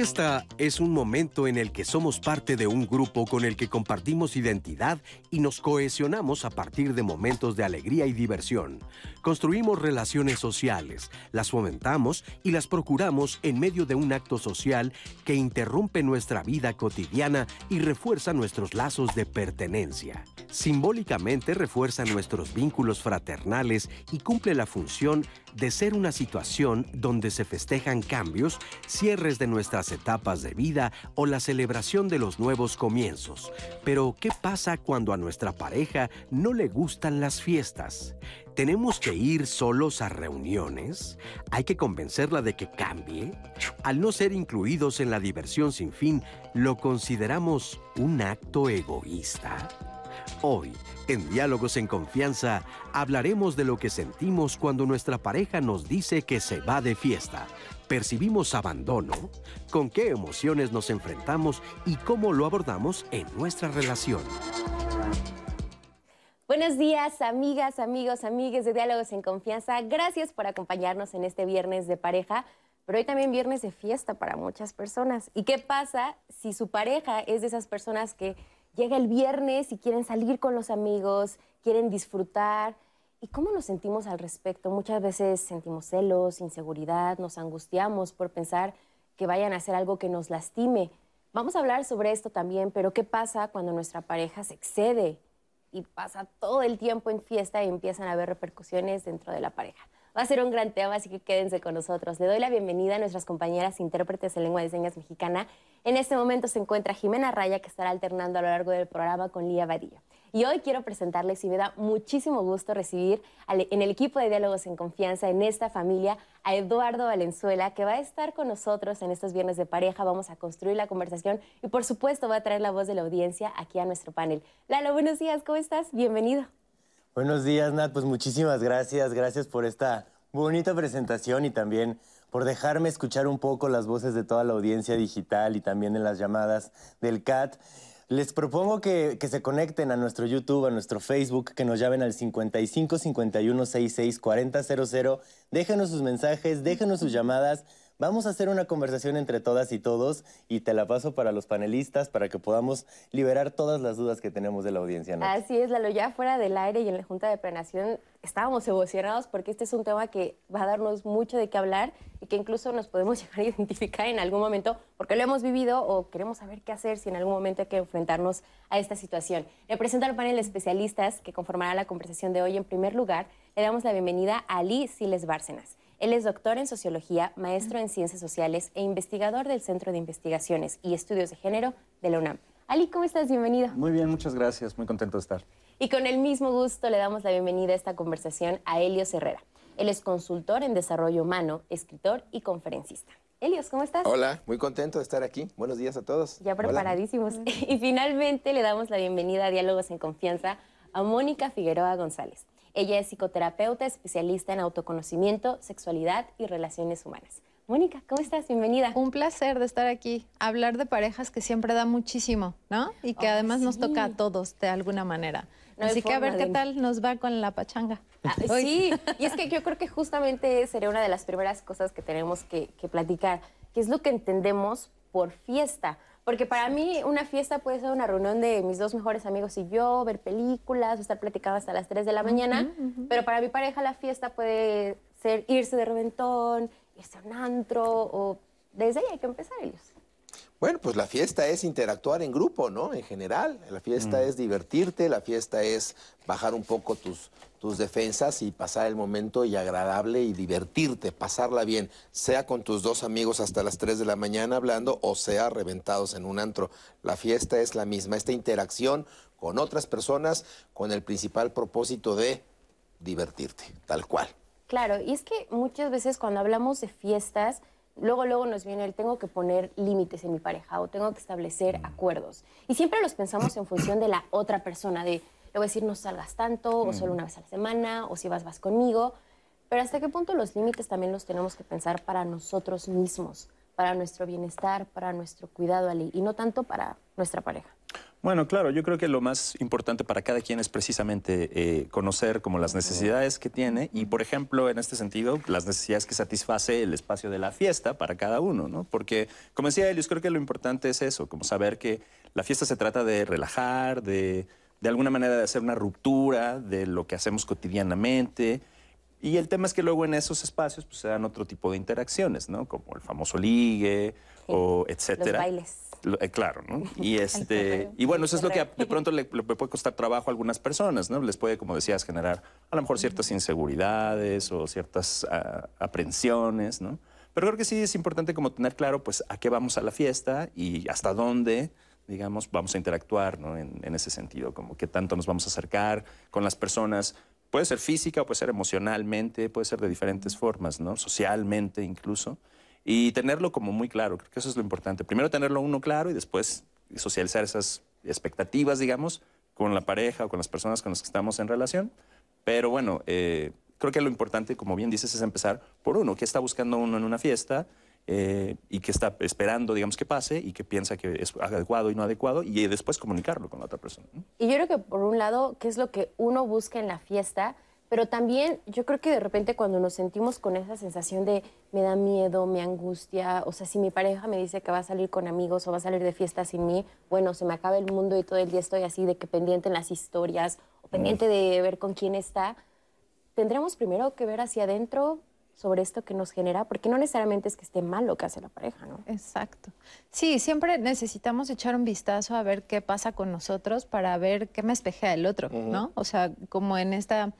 Fiesta es un momento en el que somos parte de un grupo con el que compartimos identidad y nos cohesionamos a partir de momentos de alegría y diversión. Construimos relaciones sociales, las fomentamos y las procuramos en medio de un acto social que interrumpe nuestra vida cotidiana y refuerza nuestros lazos de pertenencia. Simbólicamente refuerza nuestros vínculos fraternales y cumple la función de ser una situación donde se festejan cambios, cierres de nuestras etapas de vida o la celebración de los nuevos comienzos. Pero, ¿qué pasa cuando a nuestra pareja no le gustan las fiestas? ¿Tenemos que ir solos a reuniones? ¿Hay que convencerla de que cambie? Al no ser incluidos en la diversión sin fin, ¿lo consideramos un acto egoísta? Hoy, en Diálogos en Confianza, hablaremos de lo que sentimos cuando nuestra pareja nos dice que se va de fiesta. ¿Percibimos abandono? ¿Con qué emociones nos enfrentamos y cómo lo abordamos en nuestra relación? Buenos días, amigas, amigos, amigues de Diálogos en Confianza. Gracias por acompañarnos en este viernes de pareja, pero hoy también viernes de fiesta para muchas personas. ¿Y qué pasa si su pareja es de esas personas que llega el viernes y quieren salir con los amigos, quieren disfrutar. ¿Y cómo nos sentimos al respecto? Muchas veces sentimos celos, inseguridad, nos angustiamos por pensar que vayan a hacer algo que nos lastime. Vamos a hablar sobre esto también, pero ¿qué pasa cuando nuestra pareja se excede y pasa todo el tiempo en fiesta y empiezan a haber repercusiones dentro de la pareja? Va a ser un gran tema, así que quédense con nosotros. Le doy la bienvenida a nuestras compañeras intérpretes en lengua de señas mexicana. En este momento se encuentra Jimena Raya, que estará alternando a lo largo del programa con Lía Vadillo. Y hoy quiero presentarles y me da muchísimo gusto recibir en el equipo de Diálogos en Confianza, en esta familia, a Eduardo Valenzuela, que va a estar con nosotros en estos viernes de pareja. Vamos a construir la conversación y, por supuesto, va a traer la voz de la audiencia aquí a nuestro panel. Lalo, buenos días, ¿cómo estás? Bienvenido. Buenos días, Nat. Pues muchísimas gracias. Gracias por esta bonita presentación y también por dejarme escuchar un poco las voces de toda la audiencia digital y también en las llamadas del CAT. Les propongo que, que, se conecten a nuestro YouTube, a nuestro Facebook, que nos llamen al 55 51 66 40 00. Déjenos sus mensajes, déjenos sus llamadas. Vamos a hacer una conversación entre todas y todos y te la paso para los panelistas para que podamos liberar todas las dudas que tenemos de la audiencia. Así es, Lalo, ya fuera del aire y en la Junta de Planeación estábamos emocionados porque este es un tema que va a darnos mucho de qué hablar y que incluso nos podemos llegar a identificar en algún momento porque lo hemos vivido o queremos saber qué hacer si en algún momento hay que enfrentarnos a esta situación. Le presento al panel de especialistas que conformará la conversación de hoy. En primer lugar, le damos la bienvenida a Ali Siles Bárcenas. Él es doctor en sociología, maestro en ciencias sociales e investigador del Centro de Investigaciones y Estudios de Género de la UNAM. Ali, ¿cómo estás? Bienvenido. Muy bien, muchas gracias. Muy contento de estar. Y con el mismo gusto le damos la bienvenida a esta conversación a Helios Herrera. Él es consultor en desarrollo humano, escritor y conferencista. Helios, ¿cómo estás? Hola, muy contento de estar aquí. Buenos días a todos. Ya preparadísimos. Y finalmente le damos la bienvenida a Diálogos en Confianza a Mónica Figueroa González. Ella es psicoterapeuta especialista en autoconocimiento, sexualidad y relaciones humanas. Mónica, ¿cómo estás? Bienvenida. Un placer de estar aquí. Hablar de parejas que siempre da muchísimo, ¿no? Y que además nos toca a todos de alguna manera. Así que a ver qué tal nos va con la pachanga. Ah, sí, y es que yo creo que justamente sería una de las primeras cosas que tenemos que, que platicar, que es lo que entendemos por fiesta. Porque para mí una fiesta puede ser una reunión de mis dos mejores amigos y yo, ver películas, estar platicando hasta las 3 de la mañana. Pero para mi pareja la fiesta puede ser irse de reventón, irse a un antro o desde ahí hay que empezar ellos. Bueno, pues la fiesta es interactuar en grupo, ¿no? En general. La fiesta mm. es divertirte, la fiesta es bajar un poco tus, tus defensas y pasar el momento y agradable y divertirte, pasarla bien, sea con tus dos amigos hasta las 3 de la mañana hablando o sea reventados en un antro. La fiesta es la misma, esta interacción con otras personas con el principal propósito de divertirte, tal cual. Claro, y es que muchas veces cuando hablamos de fiestas, luego, luego nos viene el tengo que poner límites en mi pareja o tengo que establecer mm. acuerdos. Y siempre los pensamos en función de la otra persona, de le voy a decir no salgas tanto, o solo mm. una vez a la semana, o si vas, vas conmigo. Pero hasta qué punto los límites también los tenemos que pensar para nosotros mismos, para nuestro bienestar, para nuestro cuidado, Ali, y no tanto para nuestra pareja. Bueno, claro, yo creo que lo más importante para cada quien es precisamente eh, conocer como las necesidades que tiene y, por ejemplo, en este sentido, las necesidades que satisface el espacio de la fiesta para cada uno, ¿no? Porque, como decía Elios, creo que lo importante es eso, como saber que la fiesta se trata de relajar, de de alguna manera de hacer una ruptura de lo que hacemos cotidianamente. Y el tema es que luego en esos espacios pues, se dan otro tipo de interacciones, ¿no? Como el famoso ligue o etcétera. Los bailes. Eh, claro, ¿no? Y, este, y bueno, eso es lo que de pronto le, puede costar trabajo a algunas personas, ¿no? Les puede, como decías, generar a lo mejor ciertas inseguridades o ciertas uh, aprensiones, ¿no? Pero creo que sí es importante como tener claro, pues, a qué vamos a la fiesta y hasta dónde digamos, vamos a interactuar ¿no? en, en, ese sentido, como qué tanto nos vamos a acercar con las personas. Puede ser física, puede ser emocionalmente, puede ser de diferentes formas, ¿no? socialmente incluso. Y tenerlo como muy claro, creo que eso es lo importante. Primero tenerlo uno claro y después socializar esas expectativas, digamos, con la pareja o con las personas con las que estamos en relación. Pero bueno, eh, creo que lo importante, como bien dices, es empezar por uno. ¿Qué está buscando uno en una fiesta? Eh, y que está esperando, digamos, que pase y que piensa que es adecuado y no adecuado y después comunicarlo con la otra persona. Y yo creo que por un lado, ¿qué es lo que uno busca en la fiesta? Pero también yo creo que de repente cuando nos sentimos con esa sensación de me da miedo, me angustia, o sea, si mi pareja me dice que va a salir con amigos o va a salir de fiesta sin mí, bueno, se me acaba el mundo y todo el día estoy así de que pendiente en las historias o pendiente de ver con quién está. Tendremos primero que ver hacia adentro sobre esto que nos genera, porque no necesariamente es que esté mal lo que hace la pareja, ¿no? Exacto. Sí, siempre necesitamos echar un vistazo a ver qué pasa con nosotros para ver qué me espejea el otro, ¿no? O sea, como en esta,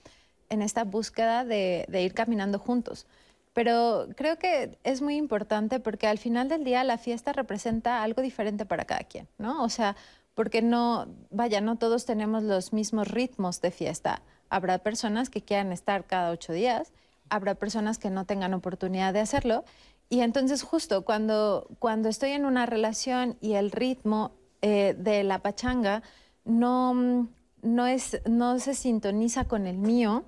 en esta búsqueda de, de ir caminando juntos. Pero creo que es muy importante porque al final del día la fiesta representa algo diferente para cada quien, ¿no? O sea, porque no, vaya, no todos tenemos los mismos ritmos de fiesta. Habrá personas que quieran estar cada ocho días habrá personas que no tengan oportunidad de hacerlo. Y entonces justo cuando, cuando estoy en una relación y el ritmo eh, de la pachanga no, no, es, no se sintoniza con el mío,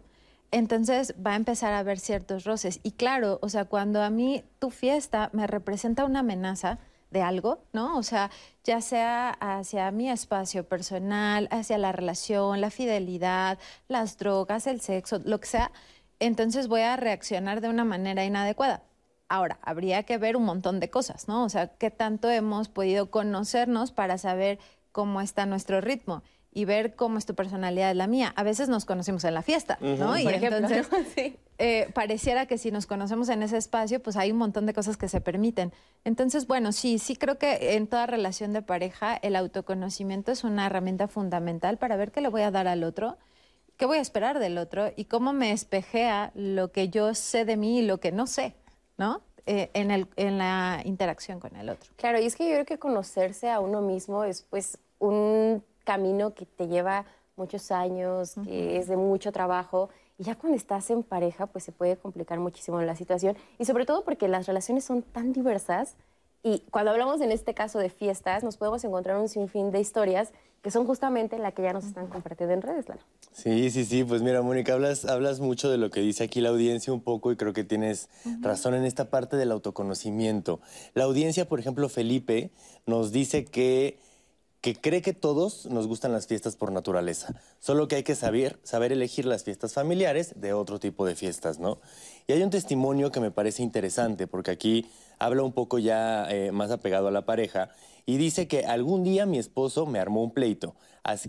entonces va a empezar a haber ciertos roces. Y claro, o sea, cuando a mí tu fiesta me representa una amenaza de algo, ¿no? O sea, ya sea hacia mi espacio personal, hacia la relación, la fidelidad, las drogas, el sexo, lo que sea, entonces voy a reaccionar de una manera inadecuada. Ahora, habría que ver un montón de cosas, ¿no? O sea, qué tanto hemos podido conocernos para saber cómo está nuestro ritmo y ver cómo es tu personalidad es la mía. A veces nos conocemos en la fiesta, ¿no? Y entonces eh, pareciera que si nos conocemos en ese espacio, pues hay un montón de cosas que se permiten. Entonces, bueno, sí, sí creo que en toda relación de pareja el autoconocimiento es una herramienta fundamental para ver qué le voy a dar al otro qué voy a esperar del otro y cómo me espejea lo que yo sé de mí y lo que no sé, ¿no? Eh, en, el, en la interacción con el otro. Claro, y es que yo creo que conocerse a uno mismo es pues un camino que te lleva muchos años, que es de mucho trabajo. Y ya cuando estás en pareja, pues se puede complicar muchísimo la situación. Y sobre todo porque las relaciones son tan diversas. Y cuando hablamos en este caso de fiestas, nos podemos encontrar un sinfín de historias que son justamente la que ya nos están compartiendo en redes, Lalo. Sí, sí, sí, pues mira, Mónica, hablas, hablas mucho de lo que dice aquí la audiencia un poco y creo que tienes razón en esta parte del autoconocimiento. La audiencia, por ejemplo, Felipe, nos dice que que cree que todos nos gustan las fiestas por naturaleza, solo que hay que saber, saber elegir las fiestas familiares de otro tipo de fiestas, ¿no? Y hay un testimonio que me parece interesante, porque aquí habla un poco ya eh, más apegado a la pareja, y dice que algún día mi esposo me armó un pleito,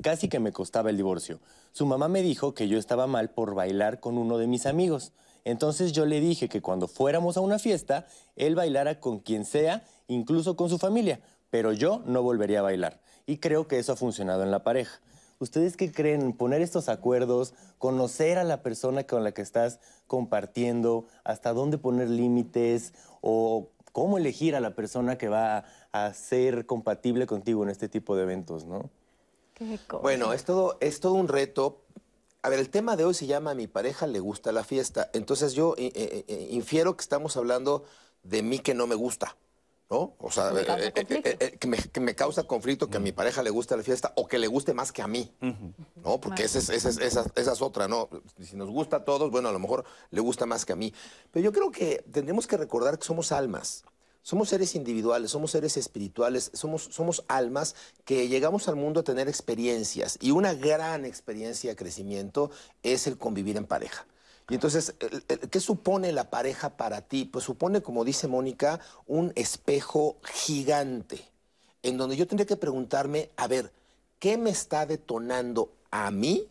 casi que me costaba el divorcio. Su mamá me dijo que yo estaba mal por bailar con uno de mis amigos. Entonces yo le dije que cuando fuéramos a una fiesta, él bailara con quien sea, incluso con su familia, pero yo no volvería a bailar y creo que eso ha funcionado en la pareja. ¿Ustedes qué creen? Poner estos acuerdos, conocer a la persona con la que estás compartiendo, hasta dónde poner límites o cómo elegir a la persona que va a ser compatible contigo en este tipo de eventos, ¿no? Bueno, es todo, es todo un reto. A ver, el tema de hoy se llama Mi pareja le gusta la fiesta. Entonces yo eh, eh, eh, infiero que estamos hablando de mí que no me gusta. ¿No? O sea, eh, eh, eh, que, me, causa conflicto que a mi pareja le guste la fiesta o que le guste más que a mí, ¿no? Porque esa es, esa, es, otra, ¿no? Si nos gusta a todos, bueno, a lo mejor le gusta más que a mí. Pero yo creo que tendremos que recordar que somos almas. Somos seres individuales, somos seres espirituales, somos, somos almas que llegamos al mundo a tener experiencias y una gran experiencia de crecimiento es el convivir en pareja. Entonces, ¿qué supone la pareja para ti? Pues supone, como dice Mónica, un espejo gigante, en donde yo tendría que preguntarme, a ver, ¿qué me está detonando a mí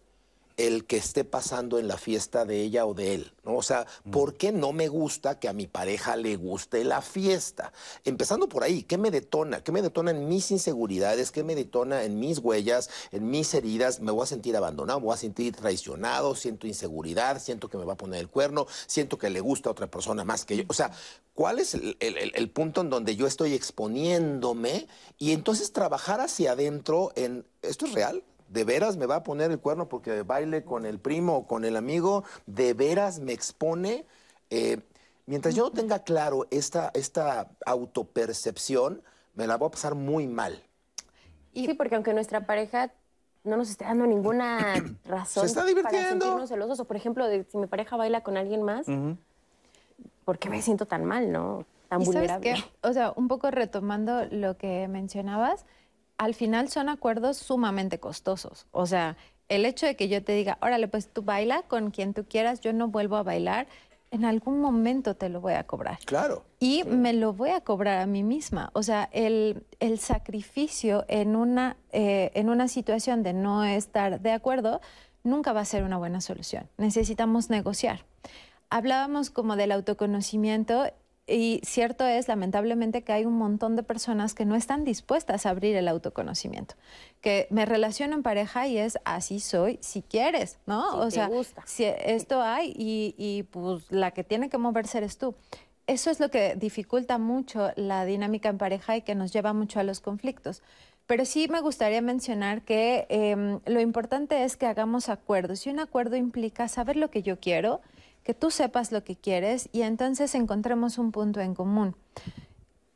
el que esté pasando en la fiesta de ella o de él, ¿no? O sea, ¿por qué no me gusta que a mi pareja le guste la fiesta? Empezando por ahí, ¿qué me detona? ¿Qué me detona en mis inseguridades? ¿Qué me detona en mis huellas, en mis heridas? Me voy a sentir abandonado, me voy a sentir traicionado, siento inseguridad, siento que me va a poner el cuerno, siento que le gusta a otra persona más que yo. O sea, ¿cuál es el- el punto en donde yo estoy exponiéndome? Y entonces trabajar hacia adentro en, ¿esto es real? ¿De veras me va a poner el cuerno porque baile con el primo o con el amigo? ¿De veras me expone? Eh, mientras yo no tenga claro esta, esta autopercepción, me la voy a pasar muy mal. Sí, porque aunque nuestra pareja no nos esté dando ninguna razón Se está para divirtiendo. sentirnos celosos, o por ejemplo, de si mi pareja baila con alguien más, ¿por qué me siento tan mal, no? Tan ¿Y sabes vulnerable. qué? O sea, un poco retomando lo que mencionabas, al final son acuerdos sumamente costosos. O sea, el hecho de que yo te diga, órale, pues tú baila con quien tú quieras, yo no vuelvo a bailar, en algún momento te lo voy a cobrar. Claro. Y me lo voy a cobrar a mí misma. O sea, el, el sacrificio en una, eh, en una situación de no estar de acuerdo nunca va a ser una buena solución. Necesitamos negociar. Hablábamos como del autoconocimiento y cierto es, lamentablemente, que hay un montón de personas que no están dispuestas a abrir el autoconocimiento. Que me relaciono en pareja y es así soy, si quieres, ¿no? Si o te sea, gusta. si esto hay y, y, pues la que tiene que moverse eres tú. Eso es lo que dificulta mucho la dinámica en pareja y que nos lleva mucho a los conflictos. Pero sí me gustaría mencionar que em, lo importante es que hagamos acuerdos y un acuerdo implica saber lo que yo quiero, que tú sepas lo que quieres y entonces encontremos un punto en común.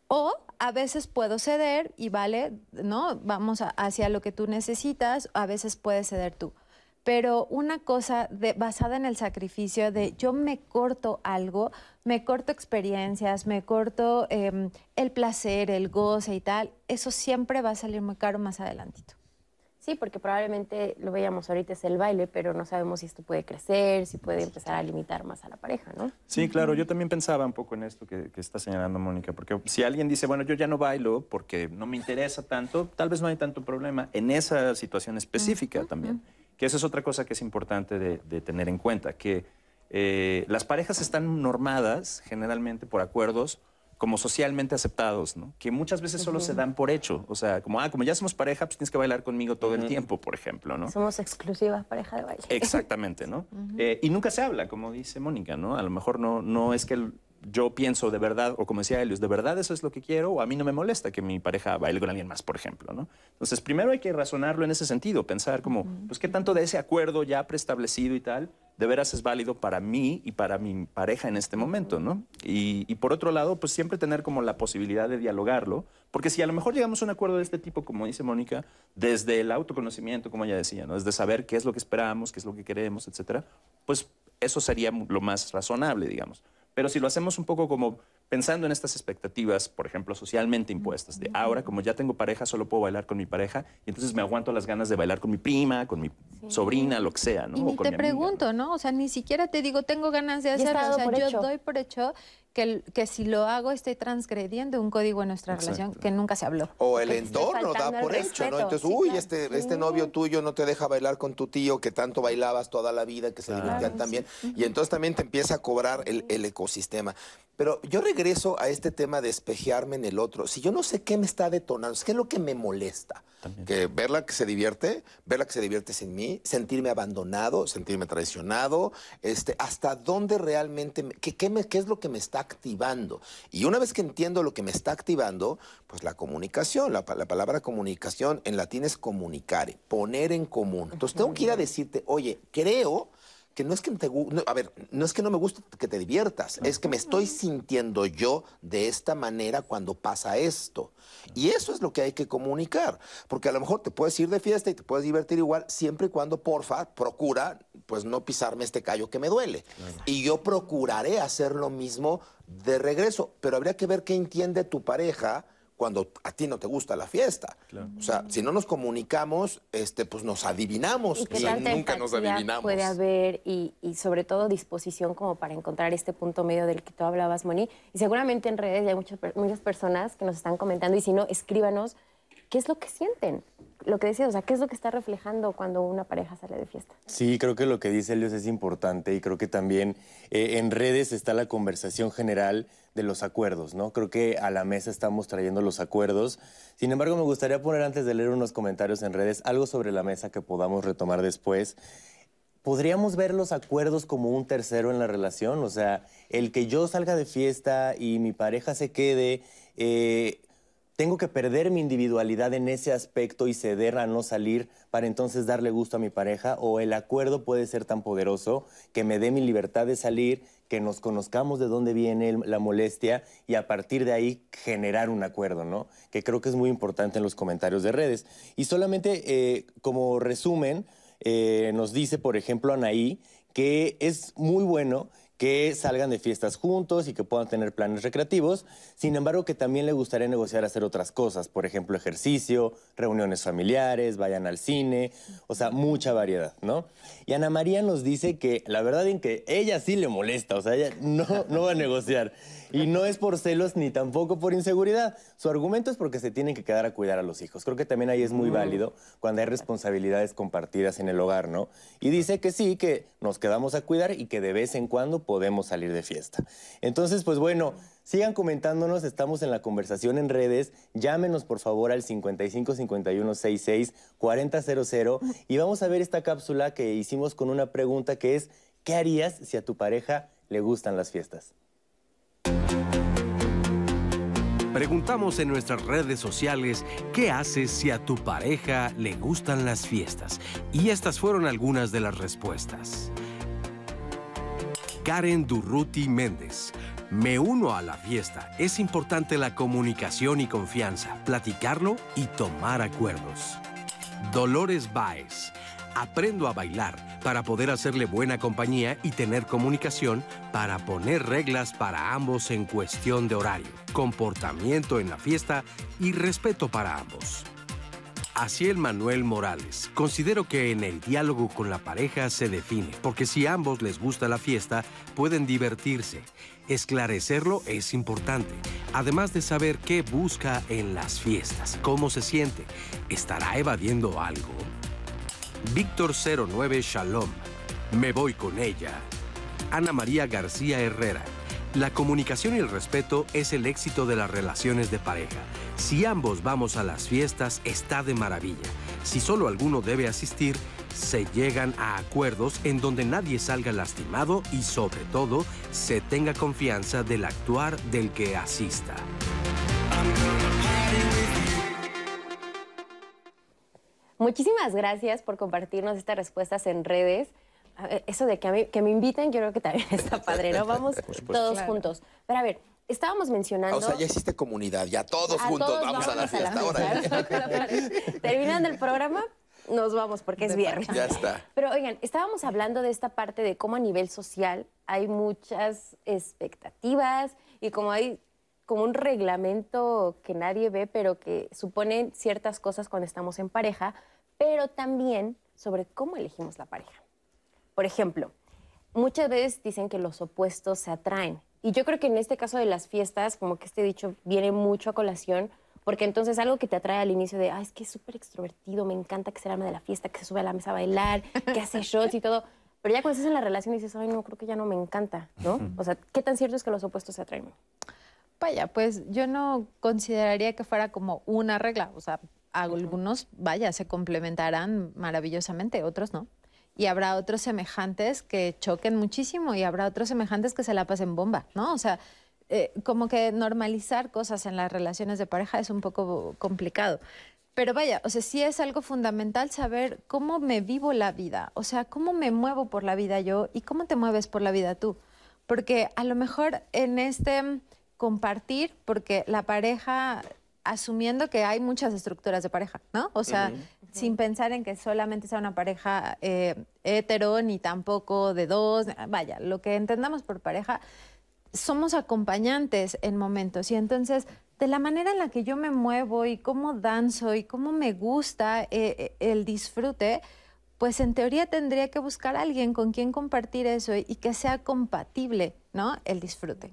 O a veces puedo ceder y vale, ¿no? Vamos hacia lo que tú necesitas, a veces puedes ceder tú. Pero una cosa de- basada en el sacrificio de yo me corto algo, me corto experiencias, me corto em, el placer, el goce y tal, eso siempre va a salir muy caro más adelantito. Sí, porque probablemente lo veíamos ahorita es el baile, pero no sabemos si esto puede crecer, si puede empezar a limitar más a la pareja, ¿no? Sí, claro, yo también pensaba un poco en esto que, que está señalando Mónica, porque si alguien dice, bueno, yo ya no bailo porque no me interesa tanto, tal vez no hay tanto problema en esa situación específica también, que esa es otra cosa que es importante de, de tener en cuenta, que eh, las parejas están normadas generalmente por acuerdos como socialmente aceptados, ¿no? Que muchas veces solo se dan por hecho, o sea, como, ah, como ya somos pareja, pues tienes que bailar conmigo todo el tiempo, por ejemplo, ¿no? Somos exclusivas pareja de baile. Exactamente, ¿no? Eh, y nunca se habla, como dice Mónica, ¿no? A lo mejor no, no es que el- yo pienso de verdad, o como decía Helios, de verdad eso es lo que quiero, o a mí no me molesta que mi pareja baile con alguien más, por ejemplo, ¿no? Entonces, primero hay que razonarlo en ese sentido, pensar como, pues, ¿qué tanto de ese acuerdo ya preestablecido y tal, de veras es válido para mí y para mi pareja en este momento, ¿no? Y, y por otro lado, pues siempre tener como la posibilidad de dialogarlo, porque si a lo mejor llegamos a un acuerdo de este tipo, como dice Mónica, desde el autoconocimiento, como ella decía, ¿no? Desde saber qué es lo que esperamos, qué es lo que queremos, etcétera, pues eso sería lo más razonable, digamos. Pero si lo hacemos un poco como pensando en estas expectativas, por ejemplo, socialmente impuestas, de ahora como ya tengo pareja, solo puedo bailar con mi pareja, y entonces me aguanto las ganas de bailar con mi prima, con mi sobrina, lo que sea, ¿no? Y O ni con te mi amiga, ¿no? pregunto, ¿no? O sea, ni siquiera te digo, tengo ganas de hacerlo. O sea, yo hecho. doy por hecho que, que si lo hago estoy transgrediendo un código en nuestra Exacto. relación que nunca se habló. O el entorno da por hecho, ¿no? Entonces, Sí, uy, claro. este, este novio tuyo no te deja bailar con tu tío que tanto bailabas toda la vida, que se divertían también. Y entonces también te empieza a cobrar el, el ecosistema. Pero yo regreso a este tema de espejearme en el otro. Si yo no sé qué me está detonando, ¿qué es lo que me molesta? Que verla que se divierte, verla que se divierte sin mí, sentirme abandonado, sentirme traicionado, este, hasta dónde realmente, me- qué, qué me- qué es lo que me está activando. Y una vez que entiendo lo que me está activando, pues la comunicación, la, la palabra comunicación en latín es comunicare, poner en común. Entonces tengo que ir a decirte, oye, creo que no es que te no, a ver, no es que no me guste que te diviertas, es que me estoy sintiendo yo de esta manera cuando pasa esto. Y eso es lo que hay que comunicar, porque a lo mejor te puedes ir de fiesta y te puedes divertir igual, siempre y cuando, porfa, procura pues no pisarme este callo que me duele. Y yo procuraré hacer lo mismo de regreso, pero habría que ver qué entiende tu pareja cuando a ti no te gusta la fiesta. O sea, si no nos comunicamos, este, pues nos adivinamos. ¿Y nunca nos adivinamos. puede haber y, y sobre todo disposición como para encontrar este punto medio del que tú hablabas, Moni? Y seguramente en redes ya hay muchas, per- muchas personas que nos están comentando y si no, escríbanos qué es lo que sienten. Lo que decías, o sea, qué es lo que está reflejando cuando una pareja sale de fiesta. Sí, creo que lo que dice Elios es importante y creo que también eh, en redes está la conversación general de los acuerdos, ¿no? Creo que a la mesa estamos trayendo los acuerdos. Sin embargo, me gustaría poner antes de leer unos comentarios en redes algo sobre la mesa que podamos retomar después. ¿Podríamos ver los acuerdos como un tercero en la relación? O sea, el que yo salga de fiesta y mi pareja se quede, eh, tengo que perder mi individualidad en ese aspecto y ceder a no salir para entonces darle gusto a mi pareja o el acuerdo puede ser tan poderoso que me dé mi libertad de salir, que nos conozcamos de dónde viene la molestia y a partir de ahí generar un acuerdo, ¿no? Que creo que es muy importante en los comentarios de redes. Y solamente eh, como resumen, eh, nos dice, por ejemplo, Anaí, que es muy bueno que salgan de fiestas juntos y que puedan tener planes recreativos, sin embargo que también le gustaría negociar hacer otras cosas, por ejemplo ejercicio, reuniones familiares, vayan al cine, o sea, mucha variedad, ¿no? Y Ana María nos dice que la verdad en que ella sí le molesta, o sea, ella no, no va a negociar. Y no es por celos ni tampoco por inseguridad. Su argumento es porque se tienen que quedar a cuidar a los hijos. Creo que también ahí es muy válido cuando hay responsabilidades compartidas en el hogar, ¿no? Y dice que sí, que nos quedamos a cuidar y que de vez en cuando podemos salir de fiesta. Entonces, pues bueno, sigan comentándonos, estamos en la conversación en redes. Llámenos por favor al 55 51 66 4000 y vamos a ver esta cápsula que hicimos con una pregunta que es ¿qué harías si a tu pareja le gustan las fiestas? Preguntamos en nuestras redes sociales qué haces si a tu pareja le gustan las fiestas. Y estas fueron algunas de las respuestas. Karen Durruti Méndez. Me uno a la fiesta. Es importante la comunicación y confianza, platicarlo y tomar acuerdos. Dolores Baez. Aprendo a bailar para poder hacerle buena compañía y tener comunicación para poner reglas para ambos en cuestión de horario, comportamiento en la fiesta y respeto para ambos. Asiel Manuel Morales. Considero que en el diálogo con la pareja se define, porque si ambos les gusta la fiesta, pueden divertirse. Esclarecerlo es importante, además de saber qué busca en las fiestas, cómo se siente, estará evadiendo algo. Víctor 09 Shalom. Me voy con ella. Ana María García Herrera. La comunicación y el respeto es el éxito de las relaciones de pareja. Si ambos vamos a las fiestas, está de maravilla. Si solo alguno debe asistir, se llegan a acuerdos en donde nadie salga lastimado y sobre todo se tenga confianza del actuar del que asista. Muchísimas gracias por compartirnos estas respuestas en redes. A ver, eso de que, a mí- que me inviten, yo creo que también está padre, ¿no? Vamos todos Claro. juntos. Pero a ver, estábamos mencionando... Ah, o sea, ya hiciste comunidad, ya todos A juntos todos vamos, a la fiesta. Ahora. Terminando el programa, nos vamos porque es viernes. ya está. Pero oigan, estábamos hablando de esta parte de cómo a nivel social hay muchas expectativas y como hay como un reglamento que nadie ve, pero que supone ciertas cosas cuando estamos en pareja, pero también sobre cómo elegimos la pareja. Por ejemplo, muchas veces dicen que los opuestos se atraen. Y yo creo que en este caso de las fiestas, como que este dicho viene mucho a colación, porque entonces algo que te atrae al inicio de, ah, es que es súper extrovertido, me encanta que se llame de la fiesta, que se sube a la mesa a bailar, que hace shots y todo. Pero ya cuando estás en la relación dices, ay, no, creo que ya no me encanta, ¿no? O sea, ¿qué tan cierto es que los opuestos se atraen? Vaya, pues yo no consideraría que fuera como una regla. O sea, algunos, vaya, se complementarán maravillosamente, otros no. Y habrá otros semejantes que choquen muchísimo y habrá otros semejantes que se la pasen bomba, ¿no? O sea, eh, como que normalizar cosas en las relaciones de pareja es un poco complicado. Pero vaya, o sea, sí es algo fundamental saber cómo me vivo la vida, o sea, cómo me muevo por la vida yo y cómo te mueves por la vida tú. Porque a lo mejor en este compartir, porque la pareja, asumiendo que hay muchas estructuras de pareja, ¿no? O sea, sin pensar en que solamente sea una pareja eh, hetero, ni tampoco de dos, vaya, lo que entendamos por pareja, somos acompañantes en momentos y entonces de la manera en la que yo me muevo y cómo danzo y cómo me gusta eh, eh, el disfrute, pues en teoría tendría que buscar a alguien con quien compartir eso y que sea compatible, ¿no? El disfrute.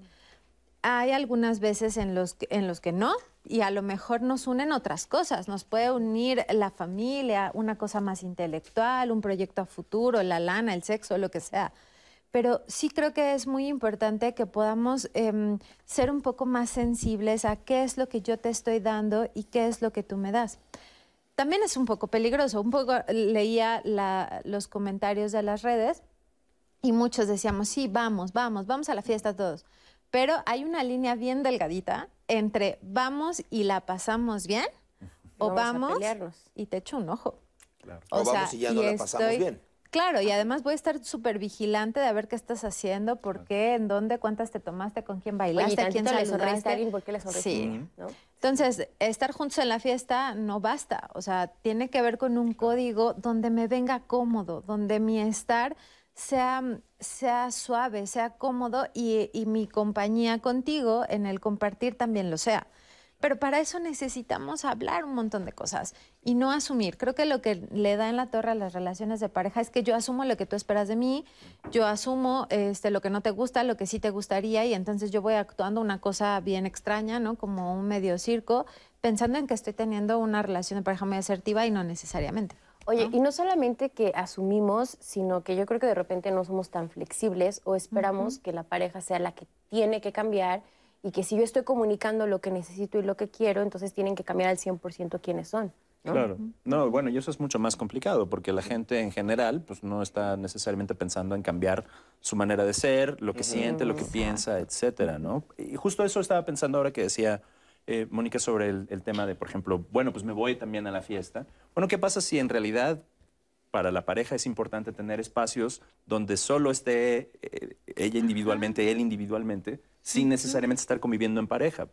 Hay algunas veces en los, que, en los que no y a lo mejor nos unen otras cosas. Nos puede unir la familia, una cosa más intelectual, un proyecto a futuro, la lana, el sexo, lo que sea pero sí creo que es muy importante que podamos em, ser un poco más sensibles a qué es lo que yo te estoy dando y qué es lo que tú me das. También es un poco peligroso. Un poco leía los comentarios de las redes y muchos decíamos, sí, vamos, vamos, vamos a la fiesta todos. Pero hay una línea bien delgadita entre vamos y la pasamos bien o vamos, y te echo un ojo. O, vamos y ya no la pasamos bien. Claro, y además voy a estar súper vigilante de ver qué estás haciendo, por qué, en dónde, cuántas te tomaste, con quién bailaste, a quién saludaste. A alguien, ¿por qué le Sí. Entonces, estar juntos en la fiesta no basta. O sea, tiene que ver con un código donde me venga cómodo, donde mi estar sea, sea suave, sea cómodo y, y mi compañía contigo en el compartir también lo sea. Pero para eso necesitamos hablar un montón de cosas y no asumir. Creo que lo que le da en la torre a las relaciones de pareja es que yo asumo lo que tú esperas de mí, yo asumo este, lo que no te gusta, lo que sí te gustaría y entonces yo voy actuando una cosa bien extraña, ¿no? Como un medio circo, pensando en que estoy teniendo una relación de pareja muy asertiva y no necesariamente. Oye, y no solamente que asumimos, sino que yo creo que de repente no somos tan flexibles o esperamos que la pareja sea la que tiene que cambiar y que si yo estoy comunicando lo que necesito y lo que quiero, entonces tienen que cambiar al 100% quiénes son. Claro. No, bueno, y eso es mucho más complicado porque la gente en general pues no está necesariamente pensando en cambiar su manera de ser, lo que siente, lo que piensa, etcétera, ¿no? Y justo eso estaba pensando ahora que decía eh, Mónica sobre el, tema de, por ejemplo, bueno, pues me voy también a la fiesta. Bueno, ¿qué pasa si en realidad para la pareja es importante tener espacios donde solo esté eh, ella individualmente, él individualmente, sin necesariamente estar conviviendo en pareja.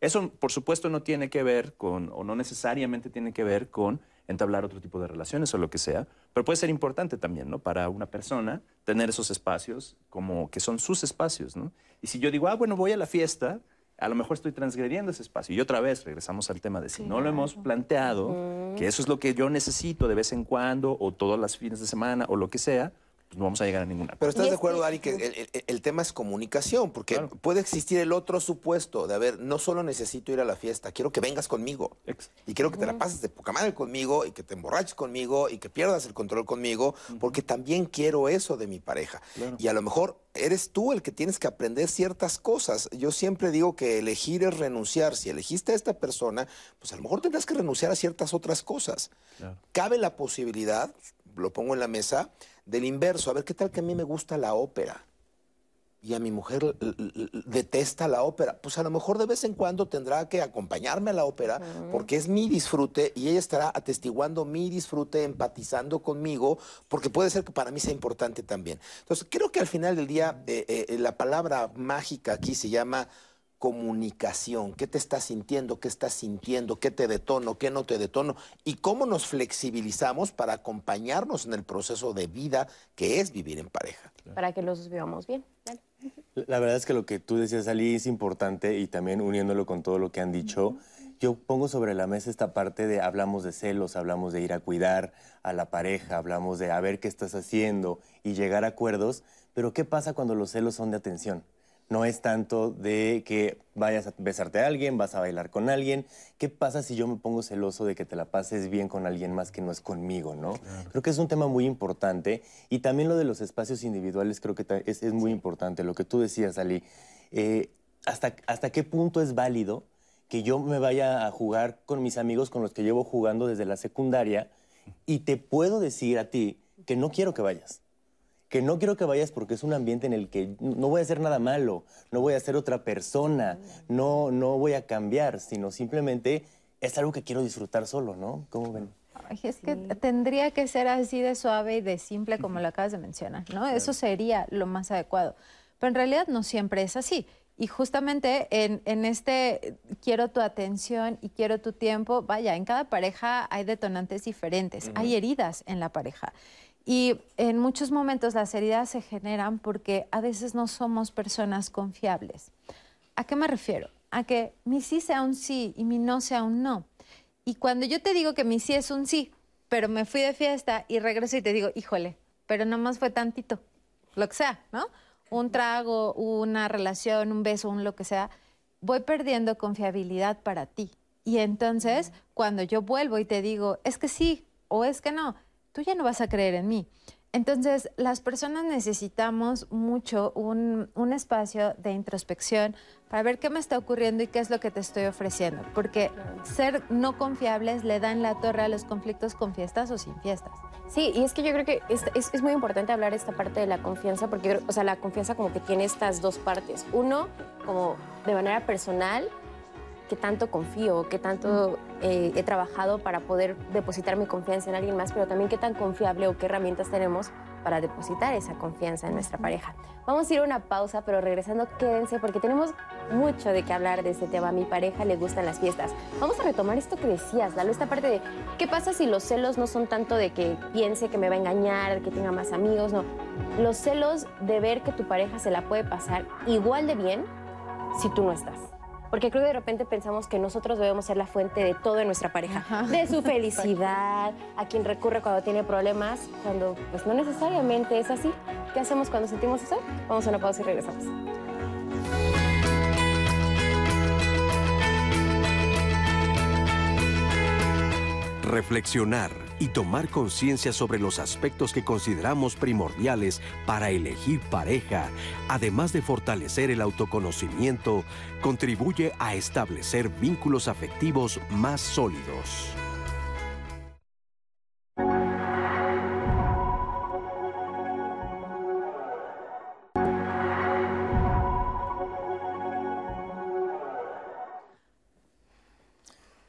Eso, por supuesto, no tiene que ver con, o no necesariamente tiene que ver con entablar otro tipo de relaciones o lo que sea, pero puede ser importante también, ¿no? Para una persona tener esos espacios como que son sus espacios, ¿no? Y si yo digo, ah, bueno, voy a la fiesta, a lo mejor estoy transgrediendo ese espacio. Y otra vez regresamos al tema de si no lo hemos planteado, que eso es lo que yo necesito de vez en cuando o todos los fines de semana o lo que sea, pues no vamos a llegar a ninguna. Pero estás de acuerdo, Ari, que el, tema es comunicación, porque puede existir el otro supuesto de, a ver, no solo necesito ir a la fiesta, quiero que vengas conmigo. Y quiero que te la pases de poca madre conmigo y que te emborraches conmigo y que pierdas el control conmigo, porque también quiero eso de mi pareja. Y a lo mejor eres tú el que tienes que aprender ciertas cosas. Yo siempre digo que elegir es renunciar. Si elegiste a esta persona, pues a lo mejor tendrás que renunciar a ciertas otras cosas. Cabe la posibilidad, lo pongo en la mesa, del inverso. A ver, ¿qué tal que a mí me gusta la ópera? Y a mi mujer detesta la ópera. Pues a lo mejor de vez en cuando tendrá que acompañarme a la ópera porque es mi disfrute y ella estará atestiguando mi disfrute, empatizando conmigo, porque puede ser que para mí sea importante también. Entonces, creo que al final del día eh, eh, la palabra mágica aquí se llama comunicación, qué te estás sintiendo, qué estás sintiendo, qué te detono, qué no te detono y cómo nos flexibilizamos para acompañarnos en el proceso de vida que es vivir en pareja. Para que los vivamos bien. La verdad es que lo que tú decías, Ali, es importante y también uniéndolo con todo lo que han dicho, yo pongo sobre la mesa esta parte de hablamos de celos, hablamos de ir a cuidar a la pareja, hablamos de a ver qué estás haciendo y llegar a acuerdos, pero ¿qué pasa cuando los celos son de atención? No es tanto de que vayas a besarte a alguien, vas a bailar con alguien. ¿Qué pasa si yo me pongo celoso de que te la pases bien con alguien más que no es conmigo, no? Creo que es un tema muy importante. Y también lo de los espacios individuales creo que es, muy importante. Lo que tú decías, Ali. Eh, hasta, ¿Hasta qué punto es válido que yo me vaya a jugar con mis amigos con los que llevo jugando desde la secundaria y te puedo decir a ti que no quiero que vayas? Que no quiero que vayas porque es un ambiente en el que no voy a hacer nada malo, no voy a ser otra persona, no, no voy a cambiar, sino simplemente es algo que quiero disfrutar solo, ¿no? ¿Cómo ven? Ay, es que tendría que ser así de suave y de simple como lo acabas de mencionar, ¿no? Eso sería lo más adecuado. Pero en realidad no siempre es así. Y justamente en, en, este quiero tu atención y quiero tu tiempo, vaya, en cada pareja hay detonantes diferentes, hay heridas en la pareja. Y en muchos momentos las heridas se generan porque a veces no somos personas confiables. ¿A qué me refiero? A que mi sí sea un sí y mi no sea un no. Y cuando yo te digo que mi sí es un sí, pero me fui de fiesta y regreso y te digo, híjole, pero nomás fue tantito, lo que sea, ¿no? un trago, una relación, un beso, un lo que sea, voy perdiendo confiabilidad para ti. Y entonces, cuando yo vuelvo y te digo, es que sí o es que no, tú ya no vas a creer en mí. Entonces, las personas necesitamos mucho un, un, espacio de introspección para ver qué me está ocurriendo y qué es lo que te estoy ofreciendo. Porque ser no confiables le dan la torre a los conflictos con fiestas o sin fiestas. Sí, y es que yo creo que es, es, es, muy importante hablar esta parte de la confianza, porque, o sea, la confianza como que tiene estas dos partes. Uno, como de manera personal, qué tanto confío, qué tanto eh, he trabajado para poder depositar mi confianza en alguien más, pero también qué tan confiable o qué herramientas tenemos para depositar esa confianza en nuestra pareja. Vamos a ir a una pausa, pero regresando quédense porque tenemos mucho de qué hablar de este tema. A mi pareja le gustan las fiestas. Vamos a retomar esto que decías, Lalo, esta parte de qué pasa si los celos no son tanto de que piense que me va a engañar, que tenga más amigos, no. Los celos de ver que tu pareja se la puede pasar igual de bien si tú no estás. Porque creo que de repente pensamos que nosotros debemos ser la fuente de todo en nuestra pareja, Ajá. de su felicidad, a quien recurre cuando tiene problemas, cuando pues no necesariamente es así. ¿Qué hacemos cuando sentimos eso? Vamos a una pausa y regresamos. Reflexionar y tomar conciencia sobre los aspectos que consideramos primordiales para elegir pareja, además de fortalecer el autoconocimiento, contribuye a establecer vínculos afectivos más sólidos.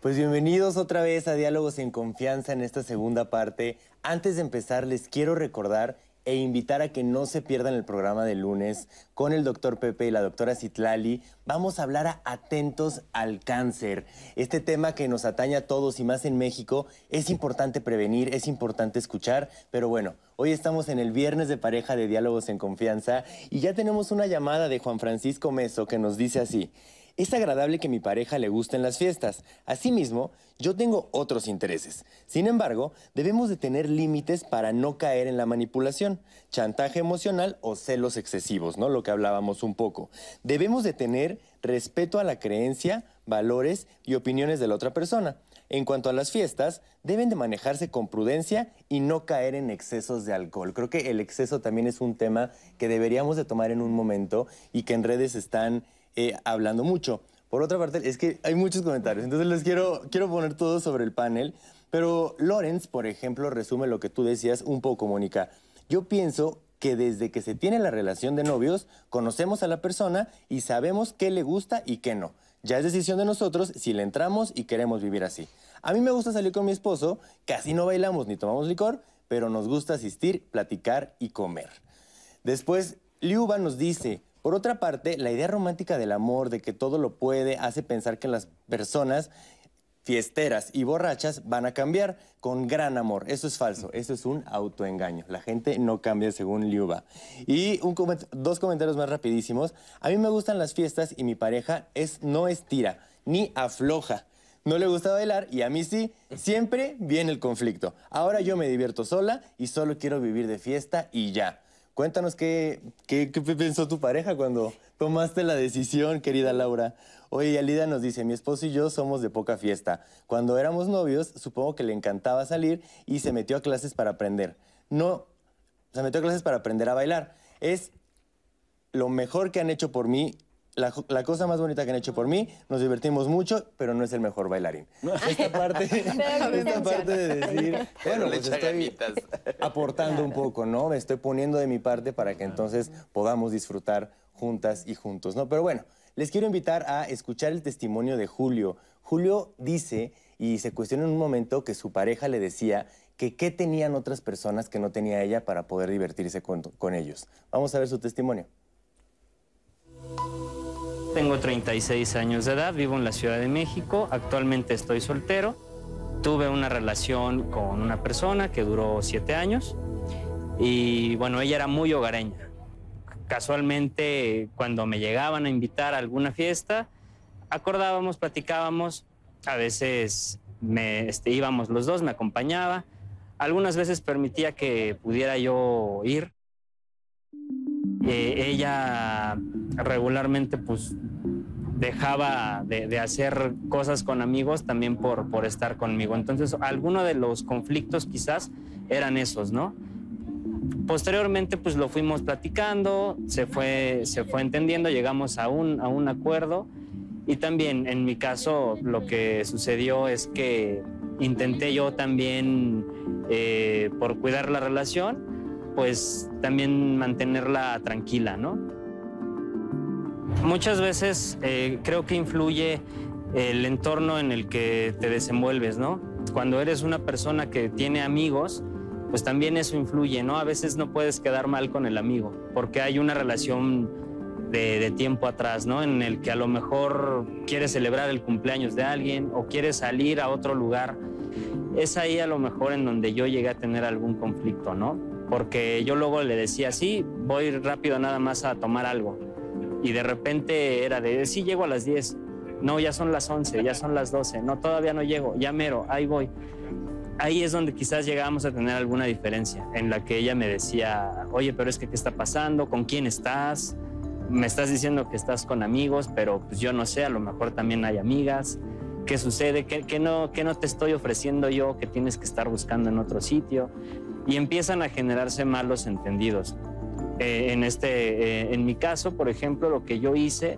Pues bienvenidos otra vez a Diálogos en Confianza en esta segunda parte. Antes de empezar, les quiero recordar e invitar a que no se pierdan el programa de lunes con el doctor Pepe y la doctora Citlali. Vamos a hablar a atentos al cáncer. Este tema que nos atañe a todos y más en México, es importante prevenir, es importante escuchar, pero bueno, hoy estamos en el viernes de pareja de Diálogos en Confianza y ya tenemos una llamada de Juan Francisco Meso que nos dice así. Es agradable que mi pareja le gusten las fiestas. Asimismo, yo tengo otros intereses. Sin embargo, debemos de tener límites para no caer en la manipulación, chantaje emocional o celos excesivos, ¿no? Lo que hablábamos un poco. Debemos de tener respeto a la creencia, valores y opiniones de la otra persona. En cuanto a las fiestas, deben de manejarse con prudencia y no caer en excesos de alcohol. Creo que el exceso también es un tema que deberíamos de tomar en un momento y que en redes están eh, hablando mucho. Por otra parte, es que hay muchos comentarios, entonces les quiero, quiero poner todo sobre el panel. Pero Lorenz, por ejemplo, resume lo que tú decías un poco, Mónica. Yo pienso que desde que se tiene la relación de novios, conocemos a la persona y sabemos qué le gusta y qué no. Ya es decisión de nosotros si le entramos y queremos vivir así. A mí me gusta salir con mi esposo, casi no bailamos ni tomamos licor, pero nos gusta asistir, platicar y comer. Después, Liuba nos dice, por otra parte, la idea romántica del amor, de que todo lo puede, hace pensar que las personas fiesteras y borrachas van a cambiar con gran amor. Eso es falso, eso es un autoengaño. La gente no cambia según Liuba. Y dos comentarios más rapidísimos. A mí me gustan las fiestas y mi pareja es, no estira ni afloja. No le gusta bailar y a mí sí. Siempre viene el conflicto. Ahora yo me divierto sola y solo quiero vivir de fiesta y ya. Cuéntanos qué, qué, pensó tu pareja cuando tomaste la decisión, querida Laura. Oye, Alida nos dice, mi esposo y yo somos de poca fiesta. Cuando éramos novios, supongo que le encantaba salir y se metió a clases para aprender. No, se metió a clases para aprender a bailar. Es lo mejor que han hecho por mí la, la, cosa más bonita que han hecho por mí, nos divertimos mucho, pero no es el mejor bailarín. Esta parte, esta parte de decir, bueno, pues estoy aportando un poco, ¿no? Me estoy poniendo de mi parte para que entonces podamos disfrutar juntas y juntos, ¿no? Pero bueno, les quiero invitar a escuchar el testimonio de Julio. Julio dice y se cuestiona en un momento que su pareja le decía que qué tenían otras personas que no tenía ella para poder divertirse con, con ellos. Vamos a ver su testimonio. Tengo 36 años de edad, vivo en la Ciudad de México, actualmente estoy soltero. Tuve una relación con una persona que duró siete años y bueno, ella era muy hogareña. Casualmente, cuando me llegaban a invitar a alguna fiesta, acordábamos, platicábamos, a veces me, este, íbamos los dos, me acompañaba, algunas veces permitía que pudiera yo ir. Eh, ella regularmente pues dejaba de, hacer cosas con amigos también por, por estar conmigo. Entonces, algunos de los conflictos quizás eran esos, ¿no? Posteriormente, pues lo fuimos platicando, se fue, se fue entendiendo, llegamos a un, a un acuerdo y también en mi caso lo que sucedió es que intenté yo también, eh, por cuidar la relación, pues también mantenerla tranquila, ¿no? Muchas veces eh, creo que influye el entorno en el que te desenvuelves, ¿no? Cuando eres una persona que tiene amigos, pues también eso influye, ¿no? A veces no puedes quedar mal con el amigo, porque hay una relación de, tiempo atrás, ¿no? En el que a lo mejor quieres celebrar el cumpleaños de alguien o quieres salir a otro lugar. Es ahí a lo mejor en donde yo llegué a tener algún conflicto, ¿no? Porque yo luego le decía, sí, voy rápido nada más a tomar algo. Y de repente era de, sí, llego a las 10. No, ya son las 11, ya son las 12. No, todavía no llego, ya mero, ahí voy ahí es donde quizás llegábamos a tener alguna diferencia, en la que ella me decía, oye, pero es que, ¿qué está pasando? ¿Con quién estás? Me estás diciendo que estás con amigos, pero pues yo no sé, a lo mejor también hay amigas. ¿Qué sucede? ¿Qué, no, qué no te estoy ofreciendo yo que tienes que estar buscando en otro sitio? Y empiezan a generarse malos entendidos. Eh, en, este, eh, en mi caso, por ejemplo, lo que yo hice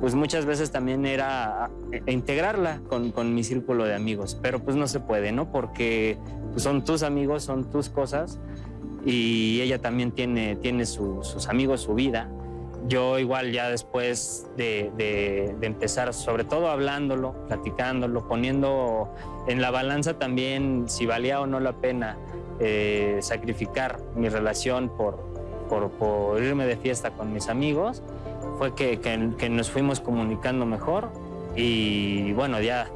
pues muchas veces también era eh, integrarla con, mi círculo de amigos, pero pues no se puede, ¿no? Porque pues, son tus amigos, son tus cosas y ella también tiene, tiene sus amigos, su vida. Yo igual ya después de, empezar, sobre todo hablándolo, platicándolo, poniendo en la balanza también si valía o no la pena eh, sacrificar mi relación por, por irme de fiesta con mis amigos, fue que, nos fuimos comunicando mejor y bueno, ya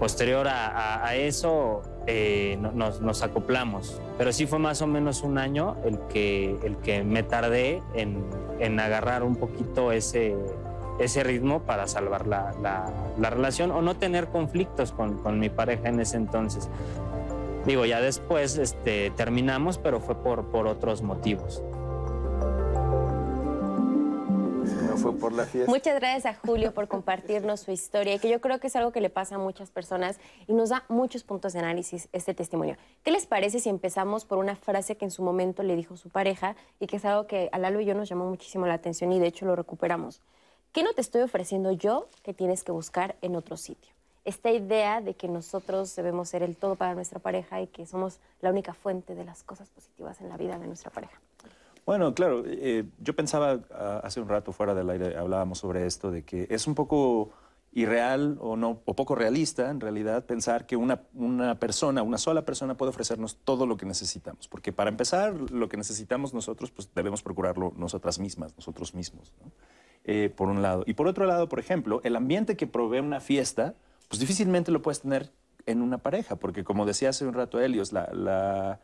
posterior a, eso eh, nos, acoplamos. Pero sí fue más o menos un año el que, el que me tardé en, agarrar un poquito ese, ese ritmo para salvar la, relación o no tener conflictos con, mi pareja en ese entonces. Digo, ya después este, terminamos, pero fue por, por otros motivos. Fue por la fiesta. Muchas gracias a Julio por compartirnos su historia, que yo creo que es algo que le pasa a muchas personas y nos da muchos puntos de análisis este testimonio. ¿Qué les parece si empezamos por una frase que en su momento le dijo su pareja y que es algo que a Lalo y yo nos llamó muchísimo la atención y de hecho lo recuperamos? ¿Qué no te estoy ofreciendo yo que tienes que buscar en otro sitio? Esta idea de que nosotros debemos ser el todo para nuestra pareja y que somos la única fuente de las cosas positivas en la vida de nuestra pareja. Bueno, claro, eh, yo pensaba ah, hace un rato fuera del aire, hablábamos sobre esto, de que es un poco irreal o, no, o poco realista en realidad pensar que una, una persona, una sola persona puede ofrecernos todo lo que necesitamos. Porque para empezar, lo que necesitamos nosotros, pues debemos procurarlo nosotras mismas, nosotros mismos, eh, por un lado. Y por otro lado, por ejemplo, el ambiente que provee una fiesta, pues difícilmente lo puedes tener en una pareja, porque como decía hace un rato Helios, la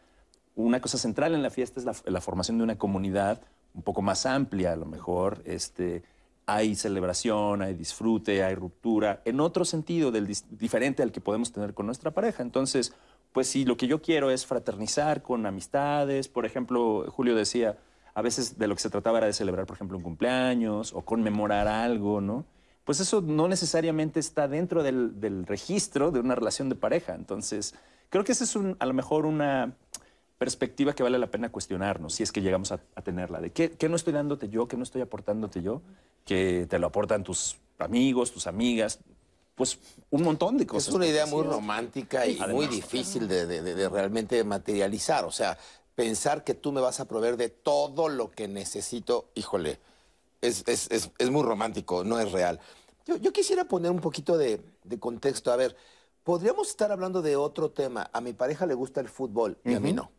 una cosa central en la fiesta es la, formación de una comunidad un poco más amplia, a lo mejor. Este, hay celebración, hay disfrute, hay ruptura, en otro sentido del, diferente al que podemos tener con nuestra pareja. Entonces, pues si lo que yo quiero es fraternizar con amistades, por ejemplo, Julio decía, a veces de lo que se trataba era de celebrar, por ejemplo, un cumpleaños o conmemorar algo, ¿no? Pues eso no necesariamente está dentro del, registro de una relación de pareja. Entonces, creo que ese es a lo mejor una perspectiva que vale la pena cuestionarnos, si es que llegamos a, tenerla, de qué, no estoy dándote yo, qué no estoy aportándote yo, que te lo aportan tus amigos, tus amigas, pues un montón de cosas. Es una idea muy romántica y muy difícil de, realmente materializar, o sea, pensar que tú me vas a proveer de todo lo que necesito, híjole, es, es muy romántico, no es real. Yo, yo quisiera poner un poquito de, de contexto. A ver, podríamos estar hablando de otro tema. A mi pareja le gusta el fútbol y a mí no.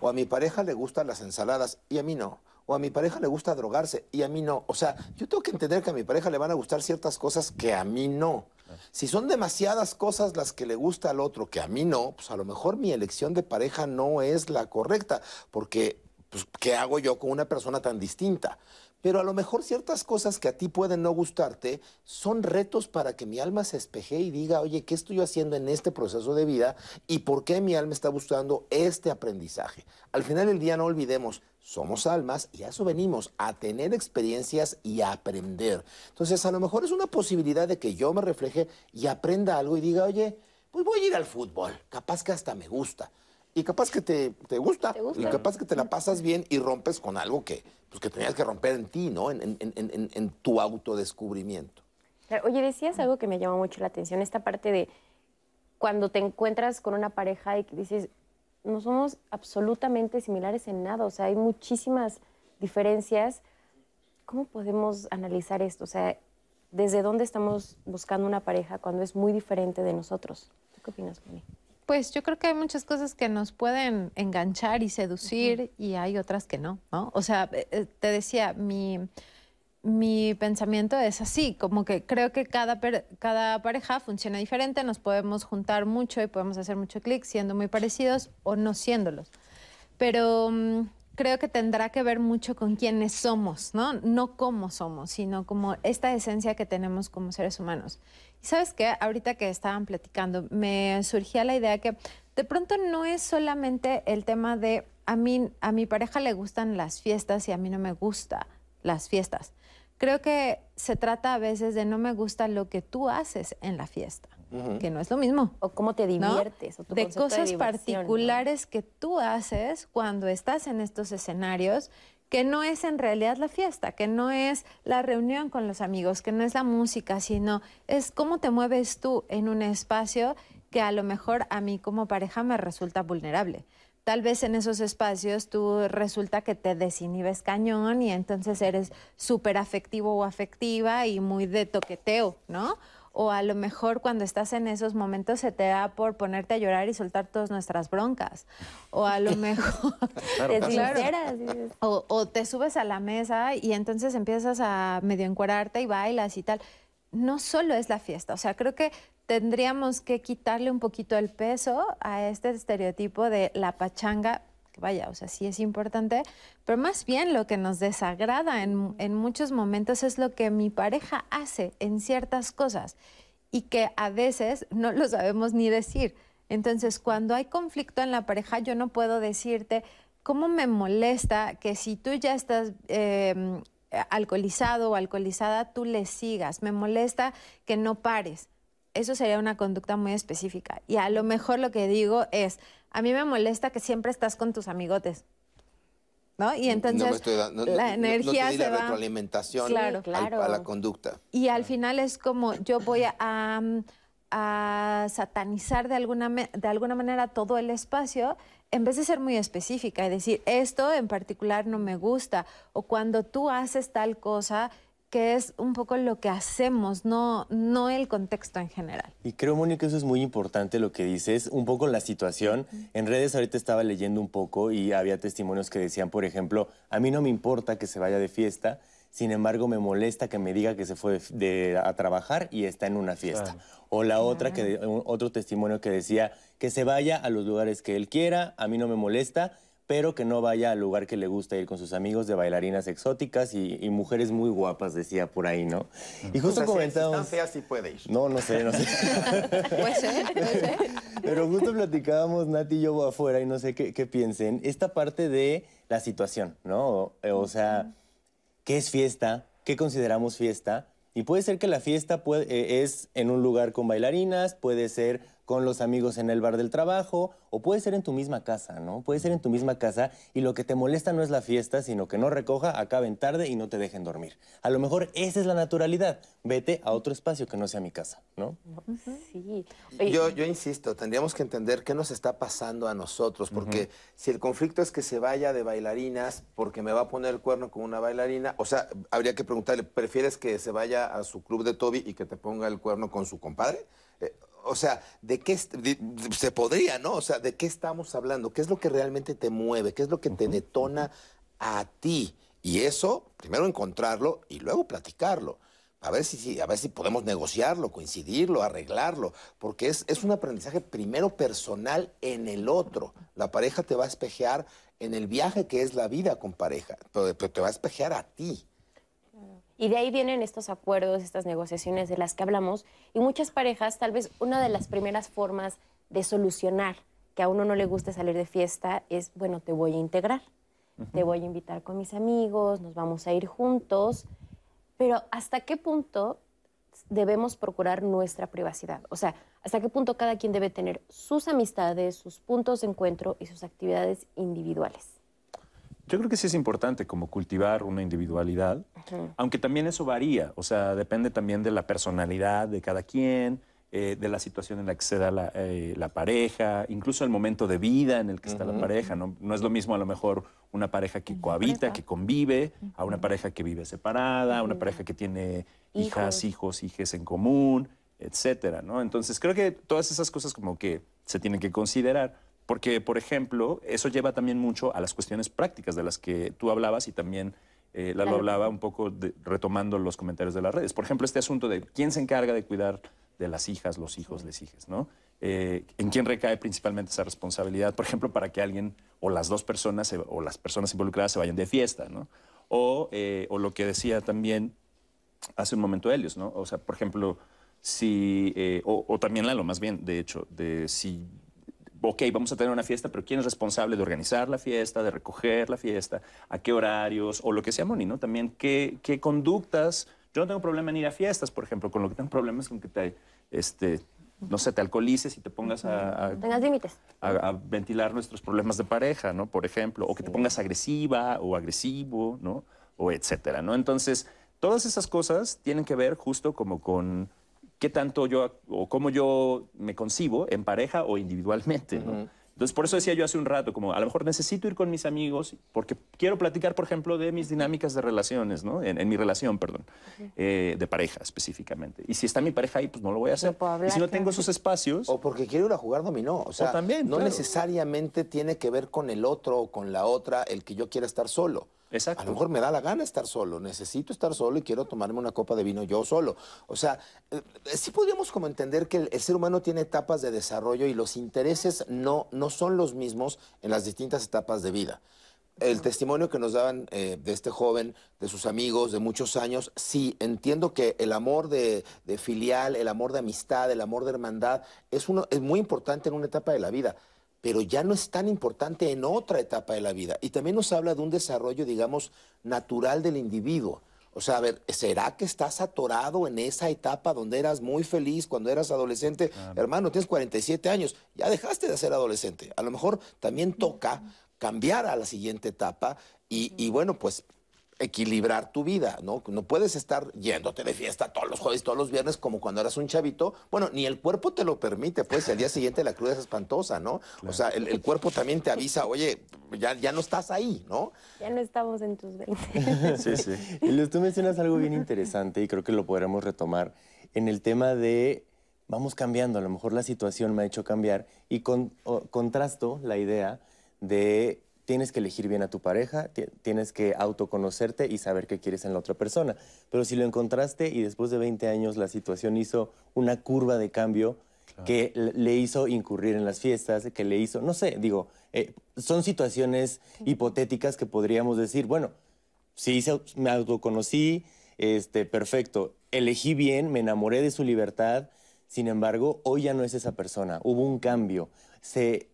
O a mi pareja le gustan las ensaladas y a mí no. O a mi pareja le gusta drogarse y a mí no. O sea, yo tengo que entender que a mi pareja le van a gustar ciertas cosas que a mí no. Si son demasiadas cosas las que le gusta al otro que a mí no, pues a lo mejor mi elección de pareja no es la correcta, porque pues, ¿qué hago yo con una persona tan distinta? Pero a lo mejor ciertas cosas que a ti pueden no gustarte son retos para que mi alma se espeje y diga, oye, ¿qué estoy haciendo en este proceso de vida y por qué mi alma está buscando este aprendizaje? Al final del día no olvidemos, somos almas y a eso venimos, a tener experiencias y a aprender. Entonces a lo mejor es una posibilidad de que yo me refleje y aprenda algo y diga, oye, pues voy a ir al fútbol, capaz que hasta me gusta. Y capaz que te, te gusta, ¿Te gusta? y capaz que te la pasas bien y rompes con algo que, pues, que tenías que romper en ti, ¿no? En, en- en- en- en tu autodescubrimiento. Claro, Oye, decías algo que me llamó mucho la atención, esta parte de cuando te encuentras con una pareja y dices, no somos absolutamente similares en nada, o sea, hay muchísimas diferencias. ¿Cómo podemos analizar esto? O sea, ¿desde dónde estamos buscando una pareja cuando es muy diferente de nosotros? ¿Tú qué opinas, Moni? Pues yo creo que hay muchas cosas que nos pueden enganchar y seducir y hay otras que no, ¿no? O sea, eh, eh, te decía, mi, mi pensamiento es así, como que creo que cada, cada pareja funciona diferente, nos podemos juntar mucho y podemos hacer mucho clic siendo muy parecidos o no siéndolos. Pero mm, creo que tendrá que ver mucho con quiénes somos, ¿no? No cómo somos, sino como esta esencia que tenemos como seres humanos. Y sabes qué, ahorita que estaban platicando, me surgía la idea que de pronto no es solamente el tema de a mí, a mi pareja le gustan las fiestas y a mí no me gusta las fiestas. Creo que se trata a veces de no me gusta lo que tú haces en la fiesta, que no es lo mismo. ¿O cómo te ¿no? diviertes? O tu de cosas particulares que tú haces cuando estás en estos escenarios que no es en realidad la fiesta, que no es la reunión con los amigos, que no es la música, sino es cómo te mueves tú en un espacio que a lo mejor a mí como pareja me resulta vulnerable. Tal vez en esos espacios tú resulta que te desinhibes cañón y entonces eres súper afectivo o afectiva y muy de toqueteo, ¿no? O a lo mejor cuando estás en esos momentos se te da por ponerte a llorar y soltar todas nuestras broncas. O a lo mejor... Te sinceras, O, o te subes a la mesa y entonces empiezas a medio encuerarte y bailas y tal. No solo es la fiesta, o sea, creo que tendríamos que quitarle un poquito el peso a este estereotipo de la pachanga, que vaya, o sea, sí es importante, pero más bien lo que nos desagrada en, en muchos momentos es lo que mi pareja hace en ciertas cosas y que a veces no lo sabemos ni decir. Entonces, cuando hay conflicto en la pareja, yo no puedo decirte cómo me molesta que si tú ya estás eh, alcoholizado o alcoholizada, tú le sigas. Me molesta que no pares. Eso sería una conducta muy específica. Y a lo mejor lo que digo es, a mí me molesta que siempre estás con tus amigotes. ¿No? Y entonces no me estoy da- no- no- la energía se la va. retroalimentación Claro, al- claro. a la conducta. Y al final es como yo voy a, a, satanizar de alguna, de alguna manera todo el espacio en vez de ser muy específica y decir, esto en particular no me gusta, o cuando tú haces tal cosa, que es un poco lo que hacemos, no, no el contexto en general. Y creo, Mónica, eso es muy importante lo que dices, un poco la situación. En redes ahorita estaba leyendo un poco y había testimonios que decían, por ejemplo, a mí no me importa que se vaya de fiesta, sin embargo me molesta que me diga que se fue de, de- a trabajar y está en una fiesta. O la otra, que de- un- otro testimonio que decía que se vaya a los lugares que él quiera, a mí no me molesta, pero que no vaya al lugar que le gusta ir con sus amigos de bailarinas exóticas y, y mujeres muy guapas, decía por ahí, ¿no? Y justo O sea, si feas, sí puede ir. No, no sé, no sé. Puede ser, puede ser. Pero justo platicábamos Nati y yo afuera y no sé qué, qué piensen. Esta parte de la situación, ¿no? O, o sea, ¿qué es fiesta? ¿Qué consideramos fiesta? Y puede ser que la fiesta puede- eh, es en un lugar con bailarinas, puede ser con los amigos en el bar del trabajo, o puede ser en tu misma casa, ¿no? Puede ser en tu misma casa y lo que te molesta no es la fiesta, sino que no recoja, acaben tarde y no te dejen dormir. A lo mejor esa es la naturalidad. Vete a otro espacio que no sea mi casa, ¿no? Sí. Yo, yo insisto, tendríamos que entender qué nos está pasando a nosotros, porque si el conflicto es que se vaya de bailarinas porque me va a poner el cuerno con una bailarina, o sea, habría que preguntarle, ¿prefieres que se vaya a su club de Toby y que te ponga el cuerno con su compadre? Eh, o sea, ¿de qué se podría, no? O sea, ¿de qué estamos hablando? ¿Qué es lo que realmente te mueve? ¿Qué es lo que te detona a ti? Y eso, primero encontrarlo y luego platicarlo. A ver si, a ver si podemos negociarlo, coincidirlo, arreglarlo, porque es, es un aprendizaje primero personal en el otro. La pareja te va a espejear en el viaje que es la vida con pareja, pero, pero te va a espejear a ti. Y de ahí vienen estos acuerdos, estas negociaciones de las que hablamos. Y muchas parejas, tal vez una de las primeras formas de solucionar que a uno no le guste salir de fiesta es, bueno, te voy a integrar, te voy a invitar con mis amigos, nos vamos a ir juntos, pero ¿hasta qué punto debemos procurar nuestra privacidad? O sea, ¿hasta qué punto cada quien debe tener sus amistades, sus puntos de encuentro y sus actividades individuales? Yo creo que sí es importante como cultivar una individualidad, aunque también eso varía, o sea, depende también de la personalidad de cada quien, eh, de la situación en la que se da la, eh, la, pareja, incluso el momento de vida en el que está la pareja. ¿no? no es lo mismo a lo mejor una pareja que cohabita, que convive, a una pareja que vive separada, a una pareja que tiene hijas, hijos, hijas en común, etcétera, ¿no? Entonces creo que todas esas cosas como que se tienen que considerar. Porque, por ejemplo, eso lleva también mucho a las cuestiones prácticas de las que tú hablabas y también eh, Lalo hablaba un poco retomando los comentarios de las redes. Por ejemplo, este asunto de quién se encarga de cuidar de las hijas, los hijos, las hijas, ¿no? Eh, ¿En quién recae principalmente esa responsabilidad? Por ejemplo, para que alguien o las dos personas o las personas involucradas se vayan de fiesta, ¿no? O, eh, o lo que decía también hace un momento Helios, ¿no? O sea, por ejemplo, si, eh, o, o, también Lalo, más bien, de hecho, de si ok, vamos a tener una fiesta, pero ¿quién es responsable de organizar la fiesta, de recoger la fiesta, a qué horarios, o lo que sea, Moni, ¿no? También qué, qué conductas. Yo no tengo problema en ir a fiestas, por ejemplo, con lo que tengo problema es con que te, este, no sé, te alcoholices y te pongas a, a Tengas límites. A, ventilar nuestros problemas de pareja, ¿no? Por ejemplo, o que te pongas agresiva o agresivo, ¿no? O etcétera, ¿no? Entonces, todas esas cosas tienen que ver justo como con qué tanto yo o cómo yo me concibo en pareja o individualmente. ¿no? Entonces, por eso decía yo hace un rato, como a lo mejor necesito ir con mis amigos porque quiero platicar, por ejemplo, de mis dinámicas de relaciones, ¿no? En, mi relación, perdón, eh, de pareja específicamente. Y si está mi pareja ahí, pues no lo voy a hacer. y si no tengo esos espacios... O porque quiero ir a jugar dominó. O sea, también, no necesariamente tiene que ver con el otro o con la otra el que yo quiera estar solo. Exacto. A lo mejor me da la gana estar solo, necesito estar solo y quiero tomarme una copa de vino yo solo. O sea, eh, sí podríamos como entender que el, ser humano tiene etapas de desarrollo y los intereses no, no son los mismos en las distintas etapas de vida. El testimonio que nos daban eh, de este joven, de sus amigos, de muchos años, sí, entiendo que el amor de, de filial, el amor de amistad, el amor de hermandad, es, uno, es muy importante en una etapa de la vida pero ya no es tan importante en otra etapa de la vida. Y también nos habla de un desarrollo, digamos, natural del individuo. O sea, a ver, ¿será que estás atorado en esa etapa donde eras muy feliz cuando eras adolescente? Hermano, tienes 47 años, ya dejaste de ser adolescente. A lo mejor también toca cambiar a la siguiente etapa y, y bueno, pues equilibrar tu vida, ¿no? No puedes estar yéndote de fiesta todos los jueves, todos los viernes, como cuando eras un chavito. Bueno, ni el cuerpo te lo permite, pues el día siguiente la cruda es espantosa, ¿no? O sea, el, cuerpo también te avisa, oye, ya, ya no estás ahí, ¿no? Ya no estamos en tus 20. sí, sí. Y tú mencionas algo bien interesante y creo que lo podremos retomar en el tema de vamos cambiando, a lo mejor la situación me ha hecho cambiar y con, contrasto la idea de tienes que elegir bien a tu pareja, tienes que autoconocerte y saber qué quieres en la otra persona. Pero si lo encontraste y después de 20 años la situación hizo una curva de cambio que le hizo incurrir en las fiestas, que le hizo, no sé, digo, eh, son situaciones hipotéticas que podríamos decir, bueno, sí, me autoconocí, este, perfecto, elegí bien, me enamoré de su libertad, sin embargo, hoy ya no es esa persona, hubo un cambio se,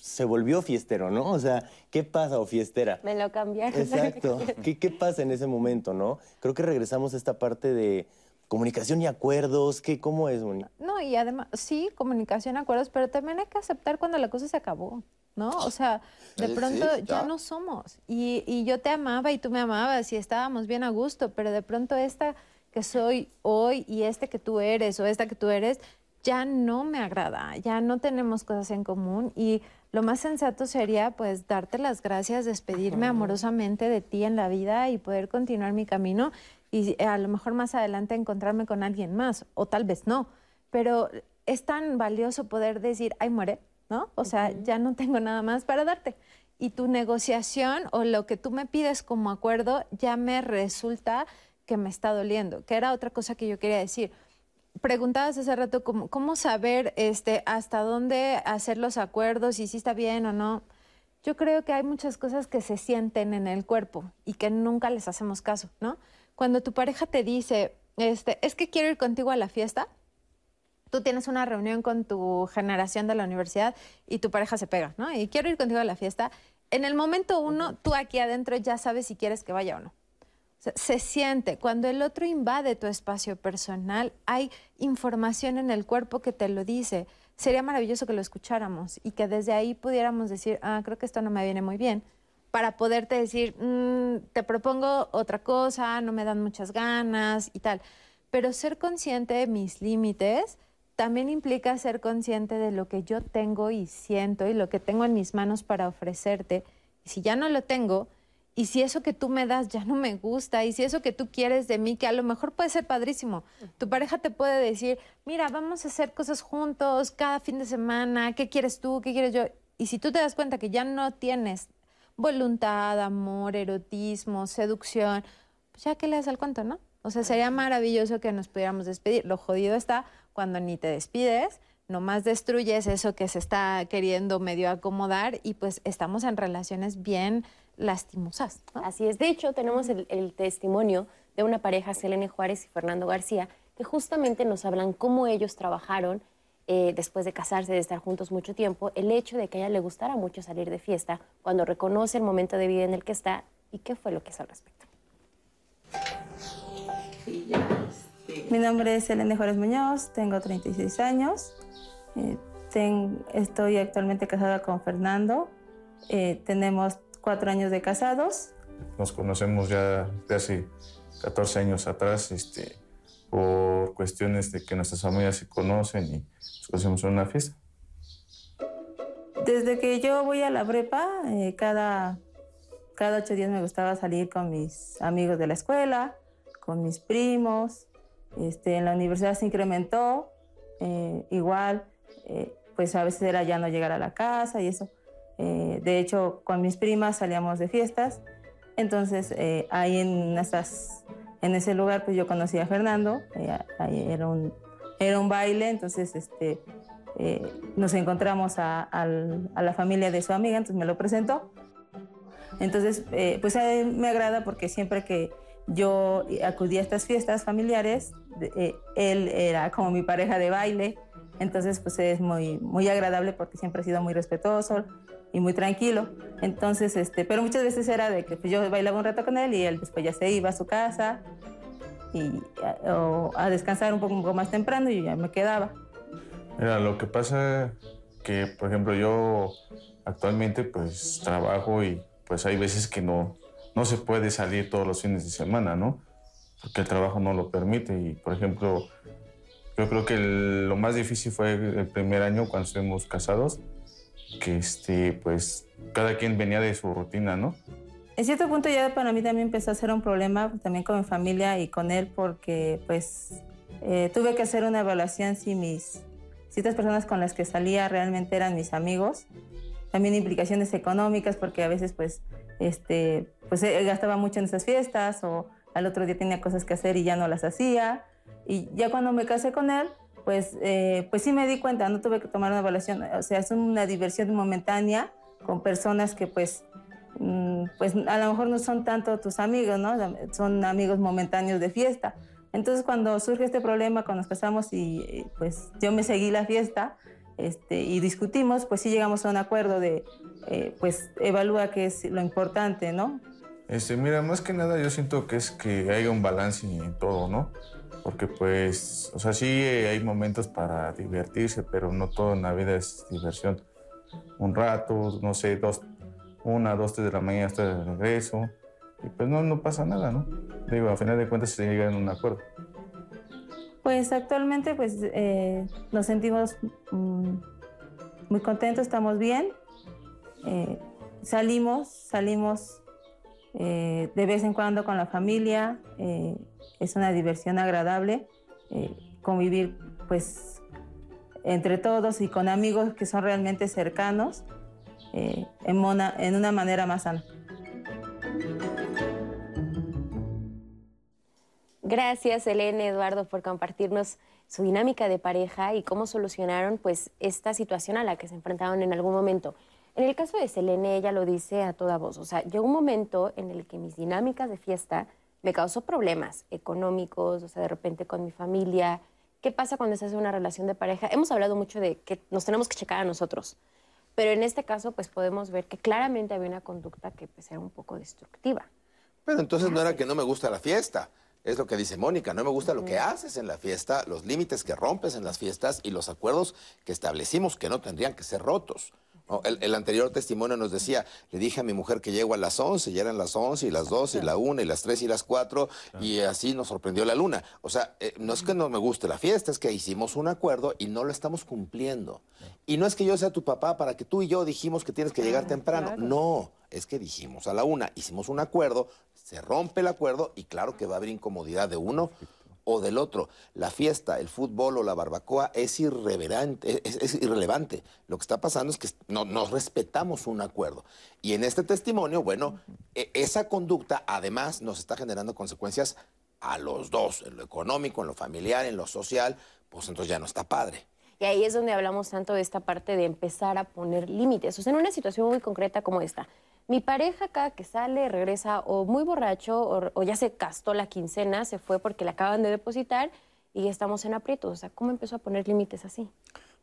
se volvió fiestero, ¿no? O sea, ¿qué pasa o fiestera? Me lo cambiaron. Exacto. ¿Qué, ¿Qué pasa en ese momento, no? Creo que regresamos a esta parte de comunicación y acuerdos, ¿qué, ¿cómo es, Moni? No, y además, sí, comunicación, acuerdos, pero también hay que aceptar cuando la cosa se acabó, ¿no? O sea, de pronto sí, ya ya. no somos. Y, y yo te amaba y tú me amabas y estábamos bien a gusto, pero de pronto esta que soy hoy y este que tú eres o esta que tú eres ya no me agrada, ya no tenemos cosas en común y lo más sensato sería pues darte las gracias, despedirme amorosamente de ti en la vida y poder continuar mi camino y a lo mejor más adelante encontrarme con alguien más o tal vez no, pero es tan valioso poder decir, ay, muere, ¿no? O sea, ya no tengo nada más para darte. Y tu negociación o lo que tú me pides como acuerdo ya me resulta que me está doliendo, que era otra cosa que yo quería decir preguntabas hace rato cómo, cómo saber este, hasta dónde hacer los acuerdos y si está bien o no. Yo creo que hay muchas cosas que se sienten en el cuerpo y que nunca les hacemos caso, ¿no? Cuando tu pareja te dice, este, es que quiero ir contigo a la fiesta, tú tienes una reunión con tu generación de la universidad y tu pareja se pega, ¿no? Y quiero ir contigo a la fiesta. En el momento uno, tú aquí adentro ya sabes si quieres que vaya o no. Se siente, cuando el otro invade tu espacio personal, hay información en el cuerpo que te lo dice. Sería maravilloso que lo escucháramos y que desde ahí pudiéramos decir, ah, creo que esto no me viene muy bien, para poderte decir, "Mm, te propongo otra cosa, no me dan muchas ganas y tal. Pero ser consciente de mis límites también implica ser consciente de lo que yo tengo y siento y lo que tengo en mis manos para ofrecerte. Y si ya no lo tengo, y si eso que tú me das ya no me gusta, y si eso que tú quieres de mí, que a lo mejor puede ser padrísimo, tu pareja te puede decir, mira, vamos a hacer cosas juntos cada fin de semana, ¿qué quieres tú? ¿Qué quieres yo? Y si tú te das cuenta que ya no tienes voluntad, amor, erotismo, seducción, pues ya que le das al cuento, ¿no? O sea, sería maravilloso que nos pudiéramos despedir. Lo jodido está cuando ni te despides, nomás destruyes eso que se está queriendo medio acomodar y pues estamos en relaciones bien lastimosas. ¿no? Así es. De hecho, tenemos el, el testimonio de una pareja, Selene Juárez y Fernando García, que justamente nos hablan cómo ellos trabajaron eh, después de casarse, de estar juntos mucho tiempo, el hecho de que a ella le gustara mucho salir de fiesta, cuando reconoce el momento de vida en el que está y qué fue lo que hizo al respecto. Mi nombre es Elena Juárez Muñoz, tengo 36 años. eh, ten- estoy actualmente casada con Fernando. eh, tenemos cuatro años de casados. Nos conocemos ya de hace 14 años atrás, este, por cuestiones de que nuestras familias se conocen y nos conocemos en una fiesta. Desde que yo voy a la prepa, eh, cada, cada ocho días me gustaba salir con mis amigos de la escuela, con mis primos. Este, en la universidad se incrementó. eh, igual, eh, pues a veces era ya no llegar a la casa y eso. Eh, de hecho, con mis primas salíamos de fiestas. Entonces, eh, ahí en, esas, en ese lugar, pues yo conocí a Fernando. eh, ahí era, un, era un baile, entonces este, eh, nos encontramos a, la familia de su amiga, entonces me lo presentó. Entonces, pues a él me agrada porque siempre que yo acudía a estas fiestas familiares, él era como mi pareja de baile. Entonces, pues es muy, muy agradable porque siempre ha sido muy respetuoso y muy tranquilo. Entonces, este, pero muchas veces era de que pues, yo bailaba un rato con él y él después ya se iba a su casa y a, o a descansar un poco, un poco más temprano y yo ya me quedaba. Mira, lo que pasa que, por ejemplo, yo actualmente pues trabajo y pues hay veces que no, no se puede salir todos los fines de semana, ¿no? Porque el trabajo no lo permite y, por ejemplo, yo creo que el- lo más difícil fue el primer año cuando estuvimos casados, que este, pues cada quien venía de su rutina, ¿no? En cierto punto ya para mí también empezó a ser un problema también con mi familia y con él porque pues eh, tuve que hacer una evaluación si mis si estas personas con las que salía realmente eran mis amigos. También implicaciones económicas porque a veces pues este pues él gastaba mucho en esas fiestas o al otro día tenía cosas que hacer y ya no las hacía. Y ya cuando me casé con él, pues, eh, pues sí me di cuenta, no tuve que tomar una evaluación. O sea, es una diversión momentánea con personas que pues mm, pues a lo mejor no son tanto tus amigos, ¿no? Son amigos momentáneos de fiesta. Entonces cuando surge este problema, cuando nos casamos y eh, pues yo me seguí la fiesta este, y discutimos, pues sí llegamos a un acuerdo de, eh, pues evalúa qué es lo importante, ¿no? Este, mira, más que nada yo siento que es que haya un balance en todo, ¿no? Porque pues, o sea, sí hay momentos para divertirse, pero no todo en la vida es diversión. Un rato, no sé, dos, una, dos, tres de la mañana hasta de regreso, y pues no, no pasa nada, ¿no? Digo, a final de cuentas se llega en un acuerdo. Pues actualmente pues eh, nos sentimos mm, muy contentos, estamos bien. Eh, salimos, salimos eh, de vez en cuando con la familia, eh, es una diversión agradable, eh, convivir pues entre todos y con amigos que son realmente cercanos en, en una manera más sana. Gracias, Elena, Eduardo, por compartirnos su dinámica de pareja y cómo solucionaron pues esta situación a la que se enfrentaron en algún momento. En el caso de Selene, ella lo dice a toda voz. O sea, llegó un momento en el que mis dinámicas de fiesta me causó problemas económicos, o sea, de repente con mi familia. ¿Qué pasa cuando se hace una relación de pareja? Hemos hablado mucho de que nos tenemos que checar a nosotros, pero en este caso, pues podemos ver que claramente había una conducta que pues, era un poco destructiva. Pero entonces no era que no me gusta la fiesta. Es lo que dice Mónica, no me gusta lo que haces en la fiesta, los límites que rompes en las fiestas y los acuerdos que establecimos que no tendrían que ser rotos. El, anterior testimonio nos decía, le dije a mi mujer que llego a las 11, y eran las 11 y las 12 y la 1 y las 3 y las 4 y así nos sorprendió la luna. O sea, eh, no es que no me guste la fiesta, es que hicimos un acuerdo y no lo estamos cumpliendo. Y no es que yo sea tu papá para que tú y yo dijimos que tienes que llegar temprano. No, es que dijimos a la una, hicimos un acuerdo, se rompe el acuerdo y claro que va a haber incomodidad de uno o del otro. La fiesta, el fútbol o la barbacoa es, irreverente, es, irrelevante. Lo que está pasando es que no, nos respetamos un acuerdo. Y en este testimonio, bueno, e, esa conducta además nos está generando consecuencias a los dos, en lo económico, en lo familiar, en lo social, pues entonces ya no está padre. Y ahí es donde hablamos tanto de esta parte de empezar a poner límites. O sea, en una situación muy concreta como esta, mi pareja cada que sale regresa o muy borracho o, ya se gastó la quincena, se fue porque le acaban de depositar y estamos en aprietos. O sea, ¿cómo empezó a poner límites así?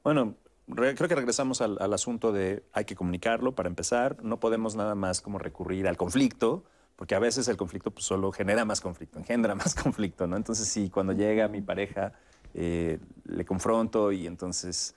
Bueno, creo que regresamos al, asunto de hay que comunicarlo para empezar. No podemos nada más como recurrir al conflicto, porque a veces el conflicto pues, solo genera más conflicto, engendra más conflicto, ¿no? Entonces, si cuando llega mi pareja eh, le confronto y entonces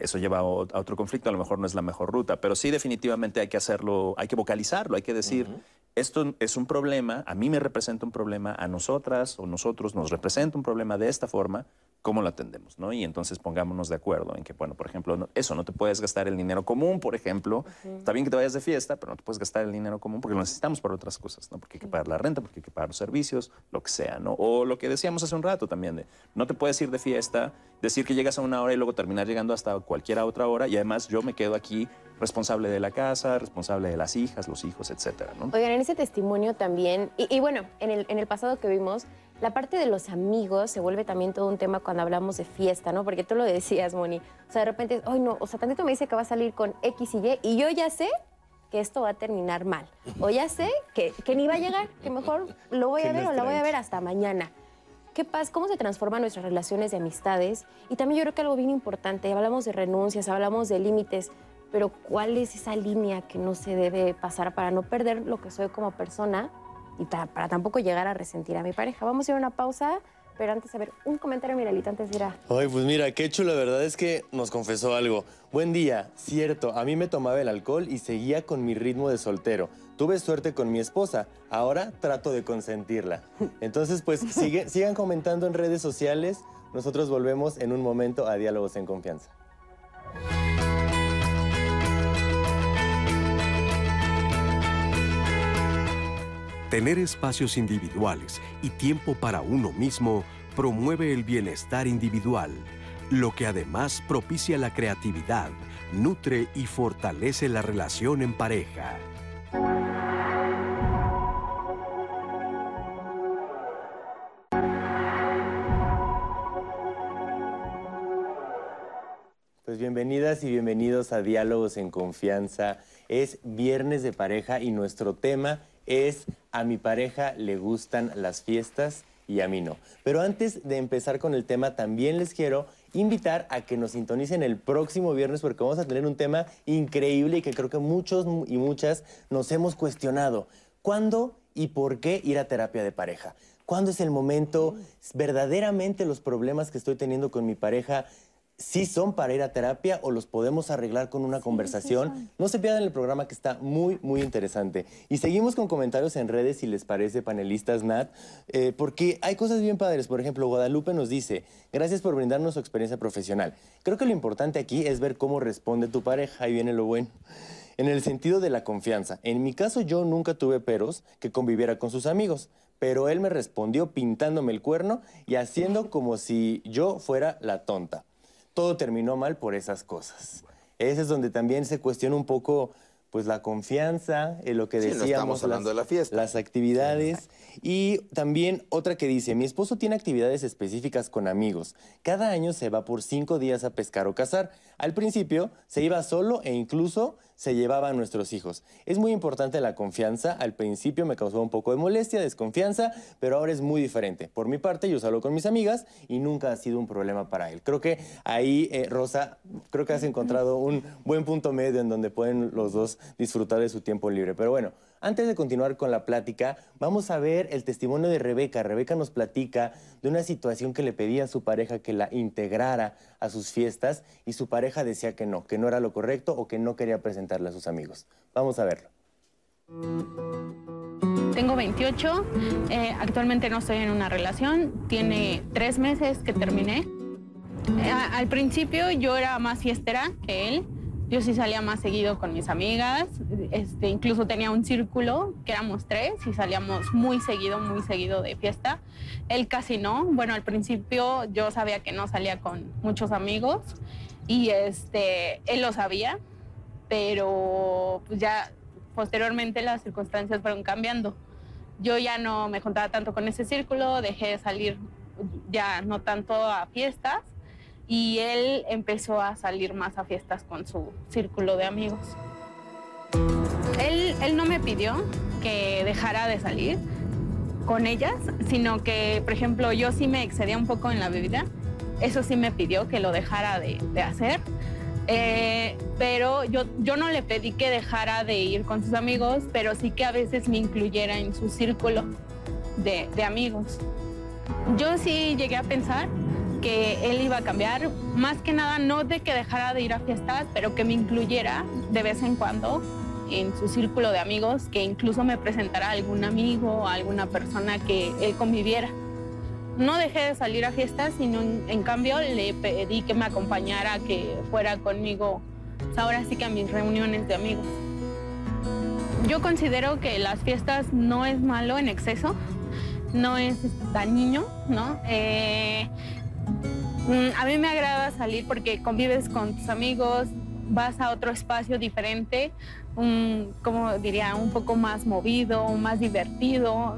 eso lleva a otro conflicto, a lo mejor no es la mejor ruta, pero sí definitivamente hay que hacerlo, hay que vocalizarlo, hay que decir, esto es un problema, a mí me representa un problema, a nosotras o nosotros nos representa un problema de esta forma, ¿cómo lo atendemos? ¿no? Y entonces pongámonos de acuerdo en que, bueno, por ejemplo, eso, no te puedes gastar el dinero común, por ejemplo. Está bien que te vayas de fiesta, pero no te puedes gastar el dinero común porque lo necesitamos para otras cosas, ¿no? Porque hay que pagar la renta, porque hay que pagar los servicios, lo que sea, ¿no? O lo que decíamos hace un rato también, de no te puedes ir de fiesta, decir que llegas a una hora y luego terminar llegando hasta cualquier otra hora y además yo me quedo aquí responsable de la casa, responsable de las hijas, los hijos, etcétera, ¿no? Oigan, en ese testimonio también, y, bueno, en el, en el pasado que vimos, la parte de los amigos se vuelve también todo un tema cuando hablamos de fiesta, ¿no? Porque tú lo decías, Moni. O sea, de repente, ay, no, o sea, tantito me dice que va a salir con X y Y, y yo ya sé que esto va a terminar mal. O ya sé que, que ni va a llegar, que mejor lo voy a ver o la voy a ver hasta mañana. ¿Qué pasa? ¿Cómo se transforman nuestras relaciones de amistades? Y también yo creo que algo bien importante, hablamos de renuncias, hablamos de límites, pero ¿cuál es esa línea que no se debe pasar para no perder lo que soy como persona y para, tampoco llegar a resentir a mi pareja? Vamos a ir a una pausa, pero antes a ver, un comentario, Miralita, antes de ir a... Ay, pues mira, qué chulo, la verdad es que nos confesó algo. Buen día, cierto, a mí me tomaba el alcohol y seguía con mi ritmo de soltero. Tuve suerte con mi esposa, ahora trato de consentirla. Entonces, pues sigan comentando en redes sociales. Nosotros volvemos en un momento a Diálogos en Confianza. Tener espacios individuales y tiempo para uno mismo promueve el bienestar individual, lo que además propicia la creatividad, nutre y fortalece la relación en pareja. Pues bienvenidas y bienvenidos a Diálogos en Confianza. Es viernes de pareja y nuestro tema es a mi pareja le gustan las fiestas y a mí no. Pero antes de empezar con el tema, también les quiero invitar a que nos sintonicen el próximo viernes porque vamos a tener un tema increíble y que creo que muchos y muchas nos hemos cuestionado. ¿Cuándo y por qué ir a terapia de pareja? ¿Cuándo es el momento? ¿Verdaderamente los problemas que estoy teniendo con mi pareja sí son para ir a terapia o los podemos arreglar con una conversación. No se pierdan el programa que está muy, muy interesante. Y seguimos con comentarios en redes, si les parece, panelistas Nat, eh, porque hay cosas bien padres. Por ejemplo, Guadalupe nos dice, gracias por brindarnos su experiencia profesional. Creo que lo importante aquí es ver cómo responde tu pareja. Ahí viene lo bueno. En el sentido de la confianza. En mi caso, yo nunca tuve peros que conviviera con sus amigos pero él me respondió pintándome el cuerno y haciendo como si yo fuera la tonta todo terminó mal por esas cosas. Ese es donde también se cuestiona un poco pues la confianza, en lo que decíamos, hablando de la fiesta. las actividades y también otra que dice, mi esposo tiene actividades específicas con amigos. Cada año se va por cinco días a pescar o cazar. Al principio se iba solo e incluso se llevaba a nuestros hijos. Es muy importante la confianza. Al principio me causó un poco de molestia, desconfianza, pero ahora es muy diferente. Por mi parte, yo salgo con mis amigas y nunca ha sido un problema para él. Creo que ahí, eh, Rosa, creo que has encontrado un buen punto medio en donde pueden los dos disfrutar de su tiempo libre. Pero bueno, antes de continuar con la plática, vamos a ver el testimonio de Rebeca. Rebeca nos platica de una situación que le pedía a su pareja que la integrara a sus fiestas y su pareja decía que no, que no era lo correcto o que no quería presentarle a sus amigos. Vamos a verlo. Tengo 28, eh, actualmente no estoy en una relación, tiene tres meses que terminé. Eh, al principio yo era más fiestera que él, yo sí salía más seguido con mis amigas, este, incluso tenía un círculo que éramos tres y salíamos muy seguido, muy seguido de fiesta. Él casi no. Bueno, al principio yo sabía que no salía con muchos amigos y este, él lo sabía, pero pues ya posteriormente las circunstancias fueron cambiando. Yo ya no me juntaba tanto con ese círculo, dejé de salir ya no tanto a fiestas y él empezó a salir más a fiestas con su círculo de amigos. Él, él no me pidió que dejara de salir con ellas, sino que, por ejemplo, yo sí me excedía un poco en la bebida. Eso sí me pidió que lo dejara de, hacer. Eh, pero yo, yo no le pedí que dejara de ir con sus amigos, pero sí que a veces me incluyera en su círculo de amigos. Yo sí llegué a pensar que él iba a cambiar, más que nada no de que dejara de ir a fiestas, pero que me incluyera de vez en cuando en su círculo de amigos, que incluso me presentara a algún amigo, a alguna persona que él conviviera. No dejé de salir a fiestas, sino en, cambio le pedí que me acompañara, que fuera conmigo, pues ahora sí que a mis reuniones de amigos. Yo considero que las fiestas no es malo en exceso, no es dañino, ¿no? Eh, a mí me agrada salir porque convives con tus amigos, vas a otro espacio diferente, como diría, un poco más movido, más divertido.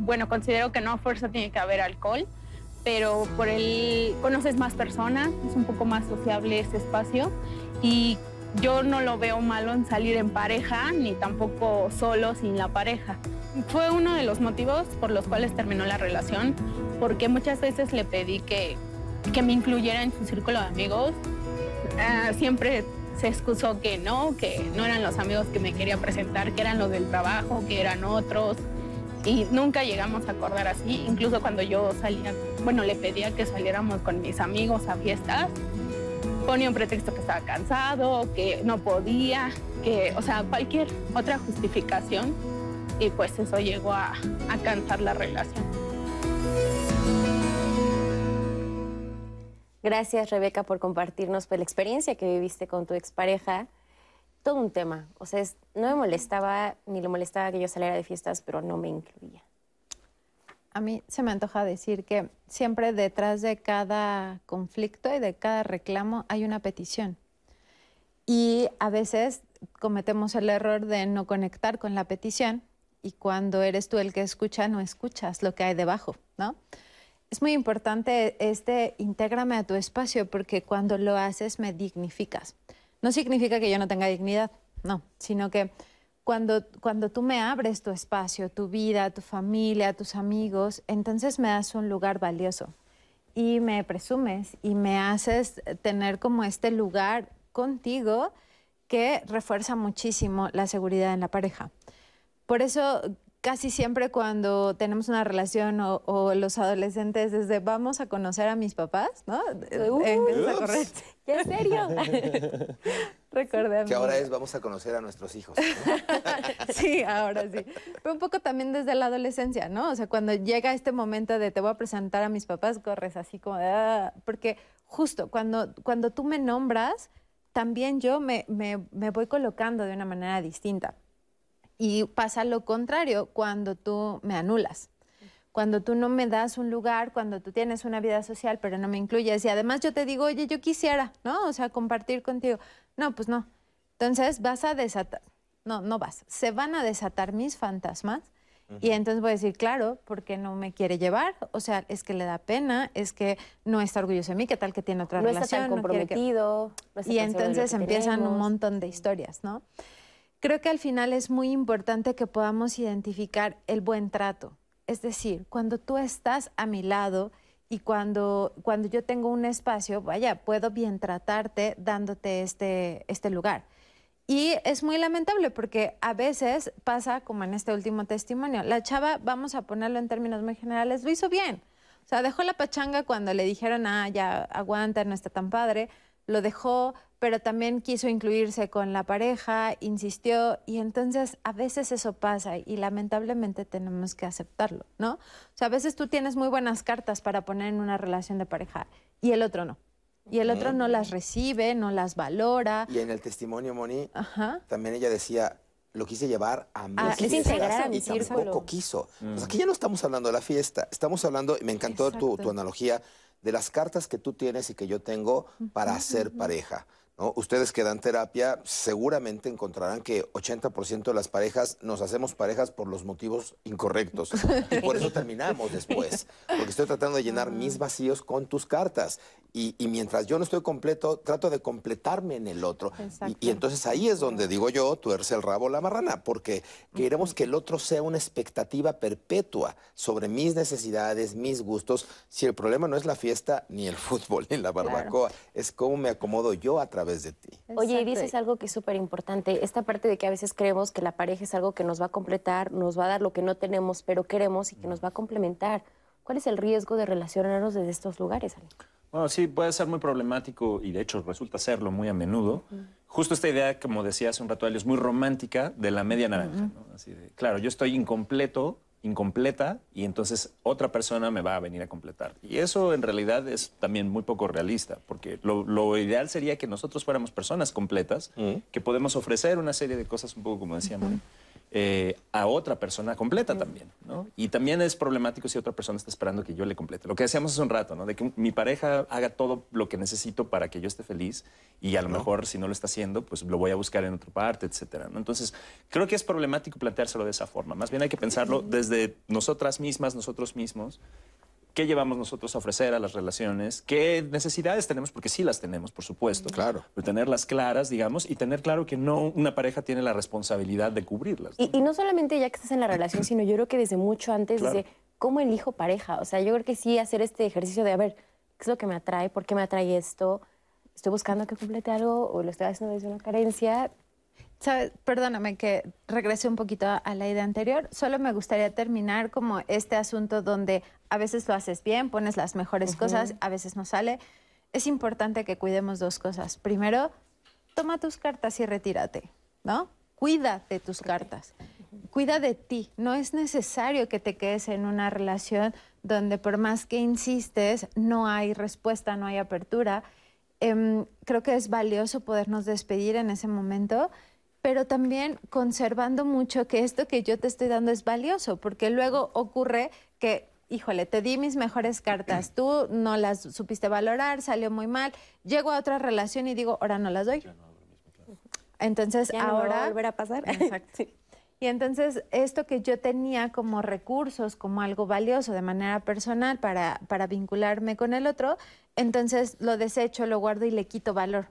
bueno, considero que no a fuerza tiene que haber alcohol, pero por el conoces más personas, es un poco más sociable ese espacio y yo no lo veo malo en salir en pareja ni tampoco solo sin la pareja. Fue uno de los motivos por los cuales terminó la relación, porque muchas veces le pedí que que me incluyera en su círculo de amigos. Ah, siempre se excusó que no, que no eran los amigos que me quería presentar, que eran los del trabajo, que eran otros. Y nunca llegamos a acordar así. Incluso cuando yo salía, bueno, le pedía que saliéramos con mis amigos a fiestas, ponía un pretexto que estaba cansado, que no podía, que, o sea, cualquier otra justificación. Y pues eso llegó a, a cansar la relación. Gracias, Rebeca, por compartirnos pues, la experiencia que viviste con tu expareja. Todo un tema. O sea, no me molestaba ni le molestaba que yo saliera de fiestas, pero no me incluía. A mí se me antoja decir que siempre detrás de cada conflicto y de cada reclamo hay una petición. Y a veces cometemos el error de no conectar con la petición y cuando eres tú el que escucha, no escuchas lo que hay debajo, ¿no? Es muy importante este intégrame a tu espacio porque cuando lo haces me dignificas. No significa que yo no tenga dignidad, no, sino que cuando, cuando tú me abres tu espacio, tu vida, tu familia, tus amigos, entonces me das un lugar valioso y me presumes y me haces tener como este lugar contigo que refuerza muchísimo la seguridad en la pareja. Por eso casi siempre cuando tenemos una relación o, o los adolescentes desde vamos a conocer a mis papás, ¿no? Uy, Empiezas a correr. ¿Ya en serio? Recordé a Que ahora es vamos a conocer a nuestros hijos. Sí, ahora sí. Pero un poco también desde la adolescencia, ¿no? O sea, cuando llega este momento de te voy a presentar a mis papás, corres así como de... "Ah", porque justo cuando, cuando tú me nombras, también yo me, me- me voy colocando de una manera distinta. Y pasa lo contrario cuando tú me anulas. Cuando tú no me das un lugar, cuando tú tienes una vida social, pero no me incluyes. Y además yo te digo, oye, yo quisiera, ¿no? O sea, compartir contigo. No, pues no. Entonces vas a desatar, no, no vas, se van a desatar mis fantasmas y entonces voy a decir, claro, porque no me quiere llevar, o sea, es que le da pena, es que no está orgulloso de mí, qué tal que tiene otra No está relación. tan no quiere que- comprometido. no está y tan de lo entonces empiezan un montón de historias, ¿no? Creo que al final es muy importante que podamos identificar el buen trato. Es decir, cuando tú estás a mi lado y cuando, cuando yo tengo un espacio, vaya, puedo bien tratarte dándote este, este lugar. Y es muy lamentable porque a veces pasa, como en este último testimonio, la chava, vamos a ponerlo en términos muy generales, lo hizo bien. O sea, dejó la pachanga cuando le dijeron, ah, ya aguanta, no está tan padre. Lo dejó, pero también quiso incluirse con la pareja, insistió, y entonces a veces eso pasa y lamentablemente tenemos que aceptarlo, ¿no? O sea, a veces tú tienes muy buenas cartas para poner en una relación de pareja y el otro no. Y el otro no las recibe, no las valora. Y en el testimonio, Moni, Ajá. también ella decía, lo quise llevar a mi Ah, fiesta integrar a y mi tampoco círculo. quiso. Pues aquí ya no estamos hablando de la fiesta, estamos hablando, y me encantó tu, tu analogía, de las cartas que tú tienes y que yo tengo para hacer pareja. ¿No? Ustedes que dan terapia seguramente encontrarán que 80% de las parejas nos hacemos parejas por los motivos incorrectos. Y por eso terminamos después. Porque estoy tratando de llenar mis vacíos con tus cartas. Y, y mientras yo no estoy completo, trato de completarme en el otro. Y- Y, entonces ahí es donde digo yo, tuerce el rabo la marrana, porque queremos que el otro sea una expectativa perpetua sobre mis necesidades, mis gustos. Si el problema no es la fiesta, ni el fútbol, ni la barbacoa, es cómo me acomodo yo a través de ti. Oye, y dices algo que es súper importante, esta parte de que a veces creemos que la pareja es algo que nos va a completar, nos va a dar lo que no tenemos, pero queremos y que nos va a complementar. ¿Cuál es el riesgo de relacionarnos desde estos lugares, Ale? Bueno, sí, puede ser muy problemático y de hecho resulta serlo muy a menudo. Justo esta idea, como decía hace un rato, es muy romántica de la media naranja. ¿no? Así de, claro, yo estoy incompleto, incompleta, y entonces otra persona me va a venir a completar. Y eso en realidad es también muy poco realista, porque lo, lo ideal sería que nosotros fuéramos personas completas, que podemos ofrecer una serie de cosas, un poco como decía Moni, eh, a otra persona completa también, ¿no? Y también es problemático si otra persona está esperando que yo le complete. Lo que decíamos hace un rato, ¿no? De que mi pareja haga todo lo que necesito para que yo esté feliz y a lo mejor si no lo está haciendo, pues lo voy a buscar en otra parte, etcétera, ¿no? Entonces, creo que es problemático planteárselo de esa forma. Más bien hay que pensarlo desde nosotras mismas, nosotros mismos, qué llevamos nosotros a ofrecer a las relaciones, qué necesidades tenemos, porque sí las tenemos, por supuesto. Claro. Pero tenerlas claras, digamos, y tener claro que no una pareja tiene la responsabilidad de cubrirlas. ¿no? Y, y no solamente ya que estás en la relación, sino yo creo que desde mucho antes, Claro. desde cómo elijo pareja. O sea, yo creo que sí hacer este ejercicio de, a ver, ¿qué es lo que me atrae? ¿Por qué me atrae esto? ¿Estoy buscando que complete algo o lo estoy haciendo desde una carencia? ¿Sabes? Perdóname que regrese un poquito a, la idea anterior. Solo me gustaría terminar como este asunto donde a veces lo haces bien, pones las mejores cosas, a veces no sale. Es importante que cuidemos dos cosas. Primero, toma tus cartas y retírate, ¿no? Cuida de tus cartas. Cuida de ti. No es necesario que te quedes en una relación donde por más que insistes, no hay respuesta, no hay apertura. Em, creo que es valioso podernos despedir en ese momento, pero también conservando mucho que esto que yo te estoy dando es valioso, porque luego ocurre que, híjole, te di mis mejores cartas, tú no las supiste valorar, salió muy mal, llego a otra relación y digo, ahora no las doy. Entonces, Ya no me va ahora... a volver a pasar. Exacto. Y entonces esto que yo tenía como recursos, como algo valioso de manera personal para, para vincularme con el otro, entonces lo desecho, lo guardo y le quito valor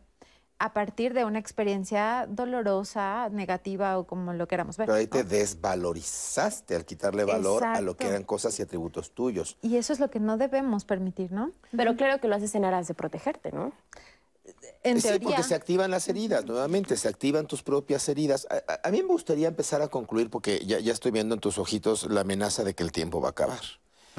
a partir de una experiencia dolorosa, negativa o como lo queramos ver. Pero ahí te ¿no? desvalorizaste al quitarle valor a lo que eran cosas y atributos tuyos. Y eso es lo que no debemos permitir, ¿no? Pero claro que lo haces en aras de protegerte, ¿no? en sí, teoría. porque se activan las heridas, nuevamente, se activan tus propias heridas. A, a- a mí me gustaría empezar a concluir, porque ya, ya estoy viendo en tus ojitos la amenaza de que el tiempo va a acabar.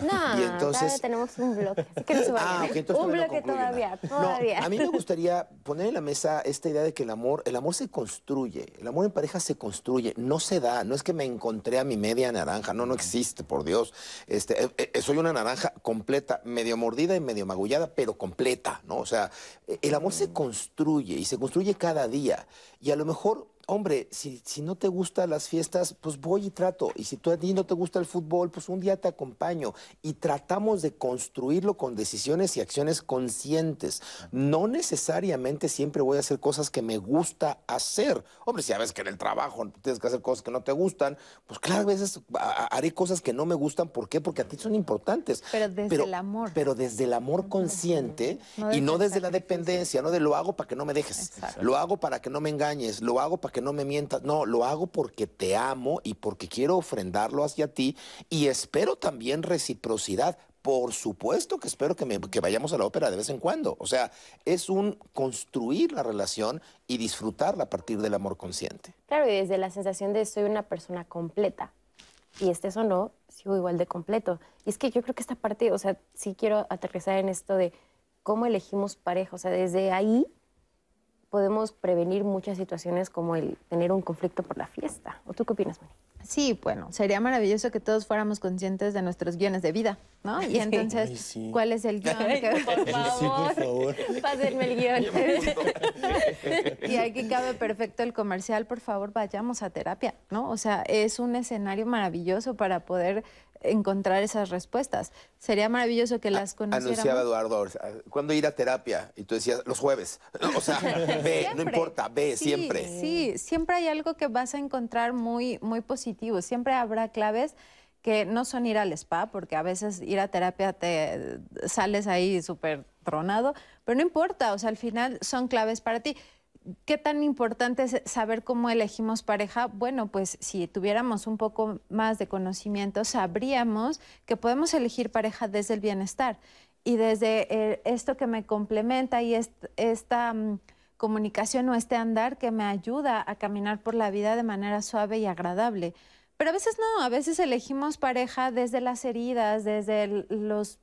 No, Y entonces- todavía tenemos un bloque. Así que no se vayan. Ah, entonces un no bloque todavía, todavía. No, a mí me gustaría poner en la mesa esta idea de que el amor, el amor se construye, el amor en pareja se construye, no se da, no es que me encontré a mi media naranja, no, no existe, por Dios. Este, eh, eh, soy una naranja completa, medio mordida y medio magullada, pero completa, ¿no? O sea, eh, el amor se construye y se construye cada día. Y a lo mejor hombre, si, si no te gustan las fiestas, pues voy y trato. Y si tú a ti no te gusta el fútbol, pues un día te acompaño. Y tratamos de construirlo con decisiones y acciones conscientes. No necesariamente siempre voy a hacer cosas que me gusta hacer. Hombre, si sabes que en el trabajo tienes que hacer cosas que no te gustan, pues claro, a veces a- a- haré cosas que no me gustan. ¿Por qué? Porque a ti son importantes. Pero desde el amor. Pero desde el amor consciente No y no desde la dependencia, no de lo hago para que no me dejes, Exacto. lo hago para que no me engañes, lo hago para que no me mientas, no, lo hago porque te amo y porque quiero ofrendarlo hacia ti y espero también reciprocidad. Por supuesto que espero que, me- que vayamos a la ópera de vez en cuando. O sea, es un construir la relación y disfrutarla a partir del amor consciente. Claro, y desde la sensación de soy una persona completa. Y estés o no, sigo igual de completo. Y es que yo creo que esta parte, o sea, sí quiero aterrizar en esto de cómo elegimos pareja. O sea, desde ahí podemos prevenir muchas situaciones como el tener un conflicto por la fiesta. ¿O tú qué opinas, Moni? Sí, bueno, sería maravilloso que todos fuéramos conscientes de nuestros guiones de vida, ¿no? Y entonces, Ay, sí. ¿cuál es el guion? que- Por favor, favor. pásenme el guion. Y aquí cabe perfecto el comercial, por favor, vayamos a terapia, ¿no? O sea, es un escenario maravilloso para poder encontrar esas respuestas. Sería maravilloso que las Anunciaba conociéramos. Eduardo, ahora, ¿cuándo ir a terapia? Y tú decías, los jueves. O sea, ve, no Siempre. importa, ve, Sí, siempre. Sí, siempre hay algo que vas a encontrar muy, muy positivo. Siempre habrá claves que no son ir al spa, porque a veces ir a terapia te sales ahí súper tronado, pero no importa, o sea, al final son claves para ti. ¿Qué tan importante es saber cómo elegimos pareja? Bueno, pues si tuviéramos un poco más de conocimiento, sabríamos que podemos elegir pareja desde el bienestar y desde eh, esto que me complementa y est- esta mm, comunicación o este andar que me ayuda a caminar por la vida de manera suave y agradable. Pero a veces no, a veces elegimos pareja desde las heridas, desde el- los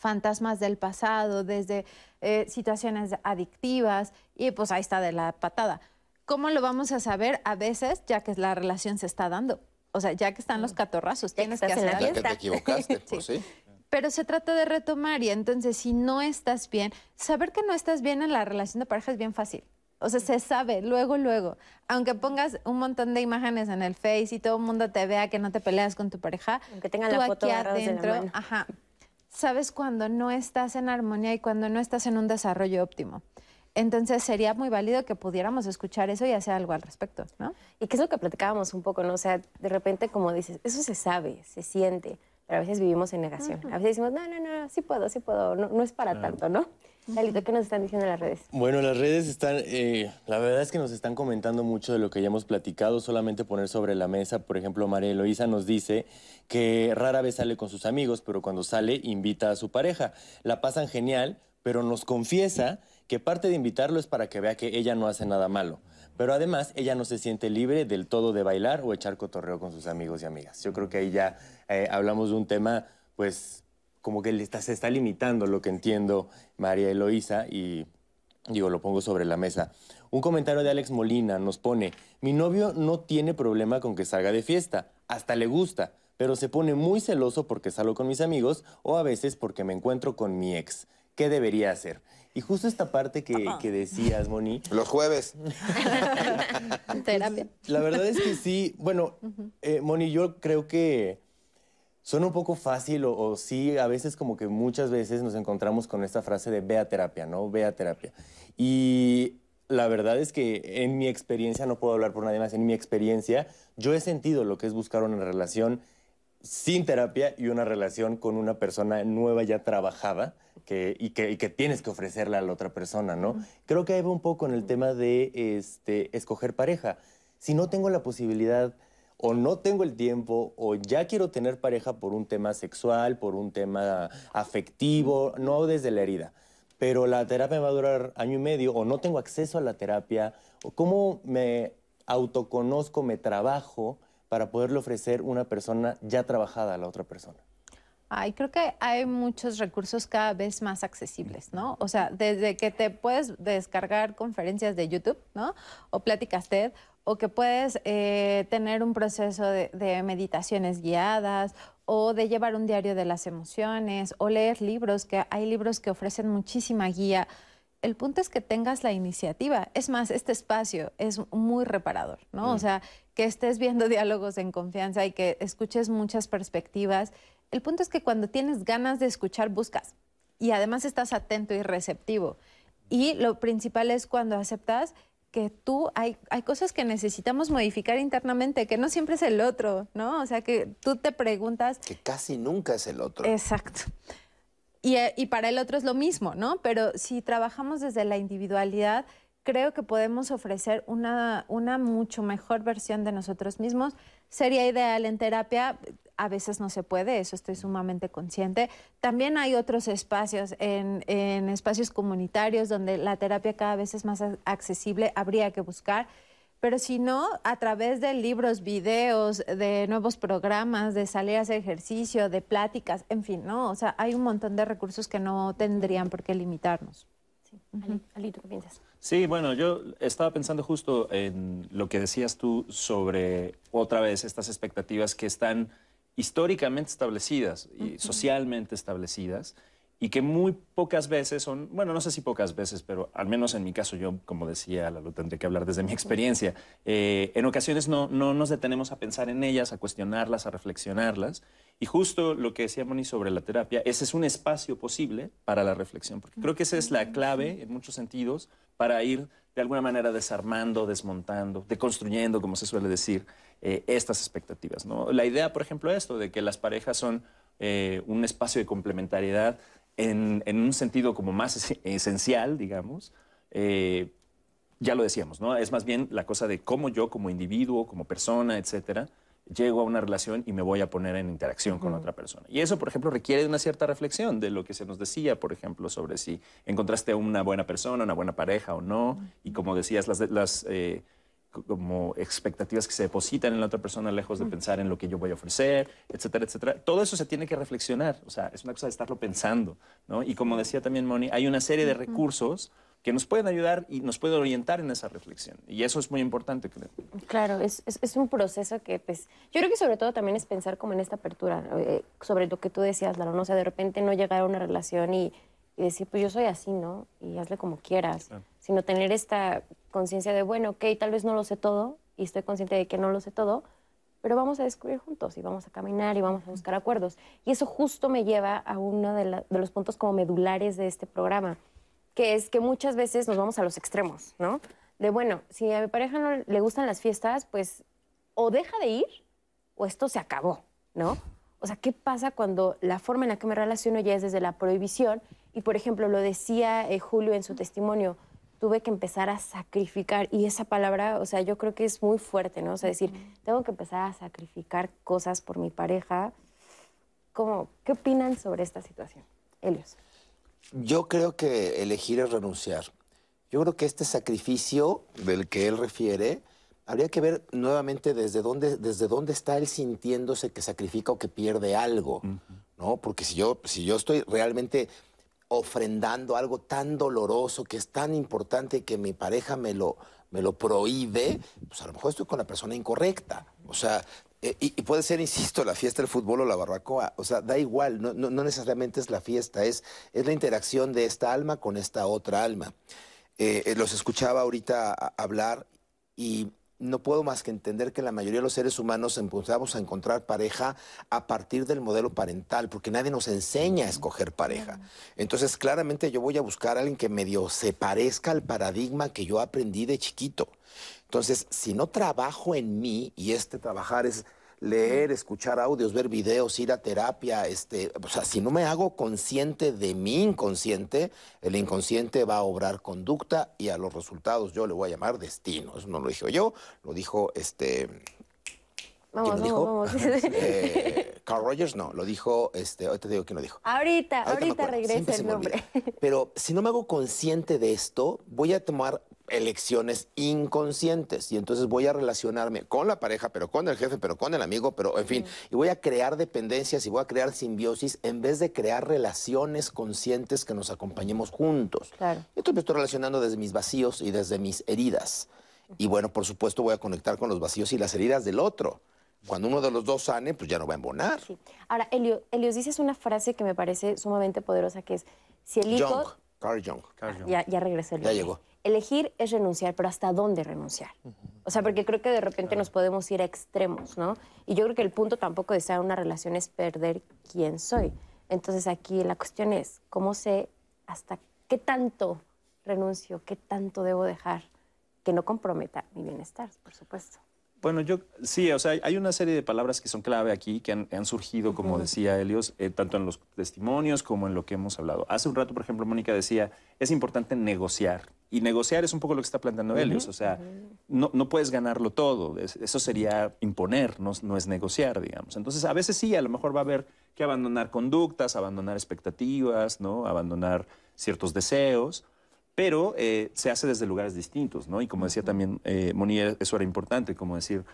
fantasmas del pasado, desde eh, situaciones adictivas y pues ahí está de la patada. ¿Cómo lo vamos a saber? A veces, ya que la relación se está dando. O sea, ya que están los catorrazos, Ya que tienes que hacer la. Ya que te equivocaste, pues sí. Pero se trata de retomar y entonces si no estás bien, saber que no estás bien en la relación de pareja es bien fácil. O sea, se sabe luego, luego. Aunque pongas un montón de imágenes en el Face y todo el mundo te vea que no te peleas con tu pareja, Aunque tengan la foto aquí agarrados de la adentro, mano. ajá, sabes cuando no estás en armonía y cuando no estás en un desarrollo óptimo. Entonces sería muy válido que pudiéramos escuchar eso y hacer algo al respecto, ¿no? Y que es lo que platicábamos un poco, ¿no? O sea, de repente, como dices, eso se sabe, se siente, pero a veces vivimos en negación. A veces decimos, no, no, no, sí puedo, sí puedo, no, no es para tanto, ¿no? Lalito, ¿qué nos están diciendo en las redes? Bueno, las redes están, eh, la verdad es que nos están comentando mucho de lo que ya hemos platicado, solamente poner sobre la mesa, por ejemplo, María Eloísa nos dice que rara vez sale con sus amigos, pero cuando sale invita a su pareja. La pasan genial, pero nos confiesa que parte de invitarlo es para que vea que ella no hace nada malo. Pero además, ella no se siente libre del todo de bailar o echar cotorreo con sus amigos y amigas. Yo creo que ahí ya eh, hablamos de un tema, pues, como que le está- se está limitando lo que entiendo María Eloísa y digo, lo pongo sobre la mesa. Un comentario de Alex Molina nos pone, mi novio no tiene problema con que salga de fiesta, hasta le gusta, pero se pone muy celoso porque salgo con mis amigos o a veces porque me encuentro con mi ex. ¿Qué debería hacer? Y justo esta parte que, que decías, Moni, Los jueves. Terapia. la verdad es que sí, bueno, eh, Moni, yo creo que suena un poco fácil o, o sí, a veces como que muchas veces nos encontramos con esta frase de ve a terapia, ¿no? Ve a terapia. Y la verdad es que en mi experiencia, no puedo hablar por nadie más, en mi experiencia, yo he sentido lo que es buscar una relación sin terapia y una relación con una persona nueva ya trabajada que, y, que, y que tienes que ofrecerle a la otra persona, ¿no? Creo que ahí va un poco en el tema de este, escoger pareja. Si no tengo la posibilidad o no tengo el tiempo o ya quiero tener pareja por un tema sexual, por un tema afectivo, no desde la herida. pero la terapia va a durar año y medio o no tengo acceso a la terapia, cómo me autoconozco, me trabajo para poderle ofrecer una persona ya trabajada a la otra persona. Ay, creo que hay muchos recursos cada vez más accesibles, ¿no? O sea, desde que te puedes descargar conferencias de YouTube, ¿no? O pláticas TED, o que puedes eh, tener un proceso de, de, meditaciones guiadas, o de llevar un diario de las emociones, o leer libros, que hay libros que ofrecen muchísima guía. El punto es que tengas la iniciativa. Es más, este espacio es muy reparador, ¿no? O sea, que estés viendo diálogos en confianza y que escuches muchas perspectivas el punto es que cuando tienes ganas de escuchar, buscas. Y además estás atento y receptivo. Y lo principal es cuando aceptas que tú hay, hay cosas que necesitamos modificar internamente, que no siempre es el otro, ¿no? O sea, que tú te preguntas... Que casi nunca es el otro. Exacto. Y, y para el otro es lo mismo, ¿no? Pero si trabajamos desde la individualidad, creo que podemos ofrecer una, una mucho mejor versión de nosotros mismos. Sería ideal en terapia a veces no se puede, eso estoy sumamente consciente. También hay otros espacios, en, espacios comunitarios donde la terapia cada vez es más accesible, habría que buscar. Pero si no, a través de libros, videos, de nuevos programas, de salir a hacer ejercicio, de pláticas, en fin, ¿no? O sea, hay un montón de recursos que no tendrían por qué limitarnos. Sí. Alito, ¿qué piensas? Sí, bueno, yo estaba pensando justo en lo que decías tú sobre otra vez estas expectativas que están históricamente establecidas y socialmente establecidas y que muy pocas veces son, bueno, no sé si pocas veces, pero al menos en mi caso, yo, como decía, lo tendré que hablar desde mi experiencia, eh, en ocasiones no, no nos detenemos a pensar en ellas, a cuestionarlas, a reflexionarlas. Y justo lo que decía Moni sobre la terapia, ese es un espacio posible para la reflexión, porque creo que esa es la clave en muchos sentidos para ir de alguna manera desarmando, desmontando, deconstruyendo, como se suele decir, eh, estas expectativas. ¿no? La idea, por ejemplo, esto de que las parejas son eh, un espacio de complementariedad en, un sentido como más esencial, digamos, eh, ya lo decíamos, ¿no? Es más bien la cosa de cómo yo como individuo, como persona, etcétera, llego a una relación y me voy a poner en interacción con otra persona. Y eso, por ejemplo, requiere de una cierta reflexión de lo que se nos decía, por ejemplo, sobre si encontraste una buena persona, una buena pareja o no, y como decías, las, las como expectativas que se depositan en la otra persona lejos de pensar en lo que yo voy a ofrecer, etcétera, etcétera. Todo eso se tiene que reflexionar, o sea, es una cosa de estarlo pensando, ¿no? Y como decía también Moni, hay una serie de recursos que nos pueden ayudar y nos pueden orientar en esa reflexión. Y eso es muy importante, creo. Claro, es, es, un proceso que, pues, yo creo que sobre todo también es pensar como en esta apertura, eh, sobre lo que tú decías, Laro, ¿no? O sea, de repente no llegar a una relación y, decir, pues yo soy así, ¿no? Y hazle como quieras sino tener esta conciencia de, bueno, ok, tal vez no lo sé todo y estoy consciente de que no lo sé todo, pero vamos a descubrir juntos y vamos a caminar y vamos a buscar acuerdos. Y eso justo me lleva a uno de, los puntos como medulares de este programa, que es que muchas veces nos vamos a los extremos, ¿no? De, bueno, si a mi pareja no le gustan las fiestas, pues o deja de ir o esto se acabó, ¿no? O sea, ¿qué pasa cuando la forma en la que me relaciono ya es desde la prohibición? Y, por ejemplo, lo decía eh, Julio en su testimonio, tuve que empezar a sacrificar. Y esa palabra, o sea, yo creo que es muy fuerte, ¿no? O sea, decir, tengo que empezar a sacrificar cosas por mi pareja. ¿Cómo, ¿Qué opinan sobre esta situación? Helios. Yo creo que elegir es renunciar. Yo creo que este sacrificio del que él refiere, habría que ver nuevamente desde dónde, desde dónde está él sintiéndose que sacrifica o que pierde algo, ¿no? Porque si yo, si yo estoy realmente ofrendando algo tan doloroso, que es tan importante que mi pareja me lo, me lo prohíbe, pues a lo mejor estoy con la persona incorrecta. O sea, eh, y, puede ser, insisto, la fiesta del fútbol o la barbacoa. O sea, da igual, no, no, necesariamente es la fiesta, es, es la interacción de esta alma con esta otra alma. Eh, eh, los escuchaba ahorita hablar y no puedo más que entender que la mayoría de los seres humanos empezamos a encontrar pareja a partir del modelo parental, porque nadie nos enseña a escoger pareja. Entonces, claramente yo voy a buscar a alguien que medio se parezca al paradigma que yo aprendí de chiquito. Entonces, si no trabajo en mí, y este trabajar es leer, escuchar audios, ver videos, ir a terapia, este, o sea, si no me hago consciente de mi inconsciente, el inconsciente va a obrar conducta y a los resultados yo le voy a llamar destino. Eso no lo dije yo, lo dijo este Vamos, ¿Quién lo vamos, dijo? vamos. Eh, Carl Rogers, no, lo dijo, este, ahorita te digo quién lo dijo. ahorita, Ahorita regresa el nombre. Pero si no me hago consciente de esto, voy a tomar elecciones inconscientes y entonces voy a relacionarme con la pareja, pero con el jefe, pero con el amigo, pero en fin, y voy a crear dependencias y voy a crear simbiosis en vez de crear relaciones conscientes que nos acompañemos juntos. Claro. Entonces me estoy relacionando desde mis vacíos y desde mis heridas. Y bueno, por supuesto voy a conectar con los vacíos y las heridas del otro. Cuando uno de los dos sane, pues ya no va a embonar. Sí. Ahora, Elio, Elios, dices una frase que me parece sumamente poderosa, que es, si el hijo... Jung, Carl Jung. Ya, ya regresó el Ya llegó. Elegir es renunciar, pero ¿hasta dónde renunciar? O sea, porque creo que de repente nos podemos ir a extremos, ¿no? Y yo creo que el punto tampoco de estar en una relación es perder quién soy. Entonces aquí la cuestión es, ¿cómo sé hasta qué tanto renuncio, qué tanto debo dejar que no comprometa mi bienestar, por supuesto? Bueno, yo sí, o sea, hay una serie de palabras que son clave aquí, que han, han surgido, como decía Helios, eh, tanto en los testimonios como en lo que hemos hablado. Hace un rato, por ejemplo, Mónica decía, es importante negociar. Y negociar es un poco lo que está planteando Helios, o sea, no, no puedes ganarlo todo, es- eso sería imponer, no, no es negociar, digamos. Entonces, a veces sí, a lo mejor va a haber que abandonar conductas, abandonar expectativas, ¿no? Abandonar ciertos deseos, pero eh, se hace desde lugares distintos, ¿no? Y como decía también eh, Moni, eso era importante, como decir,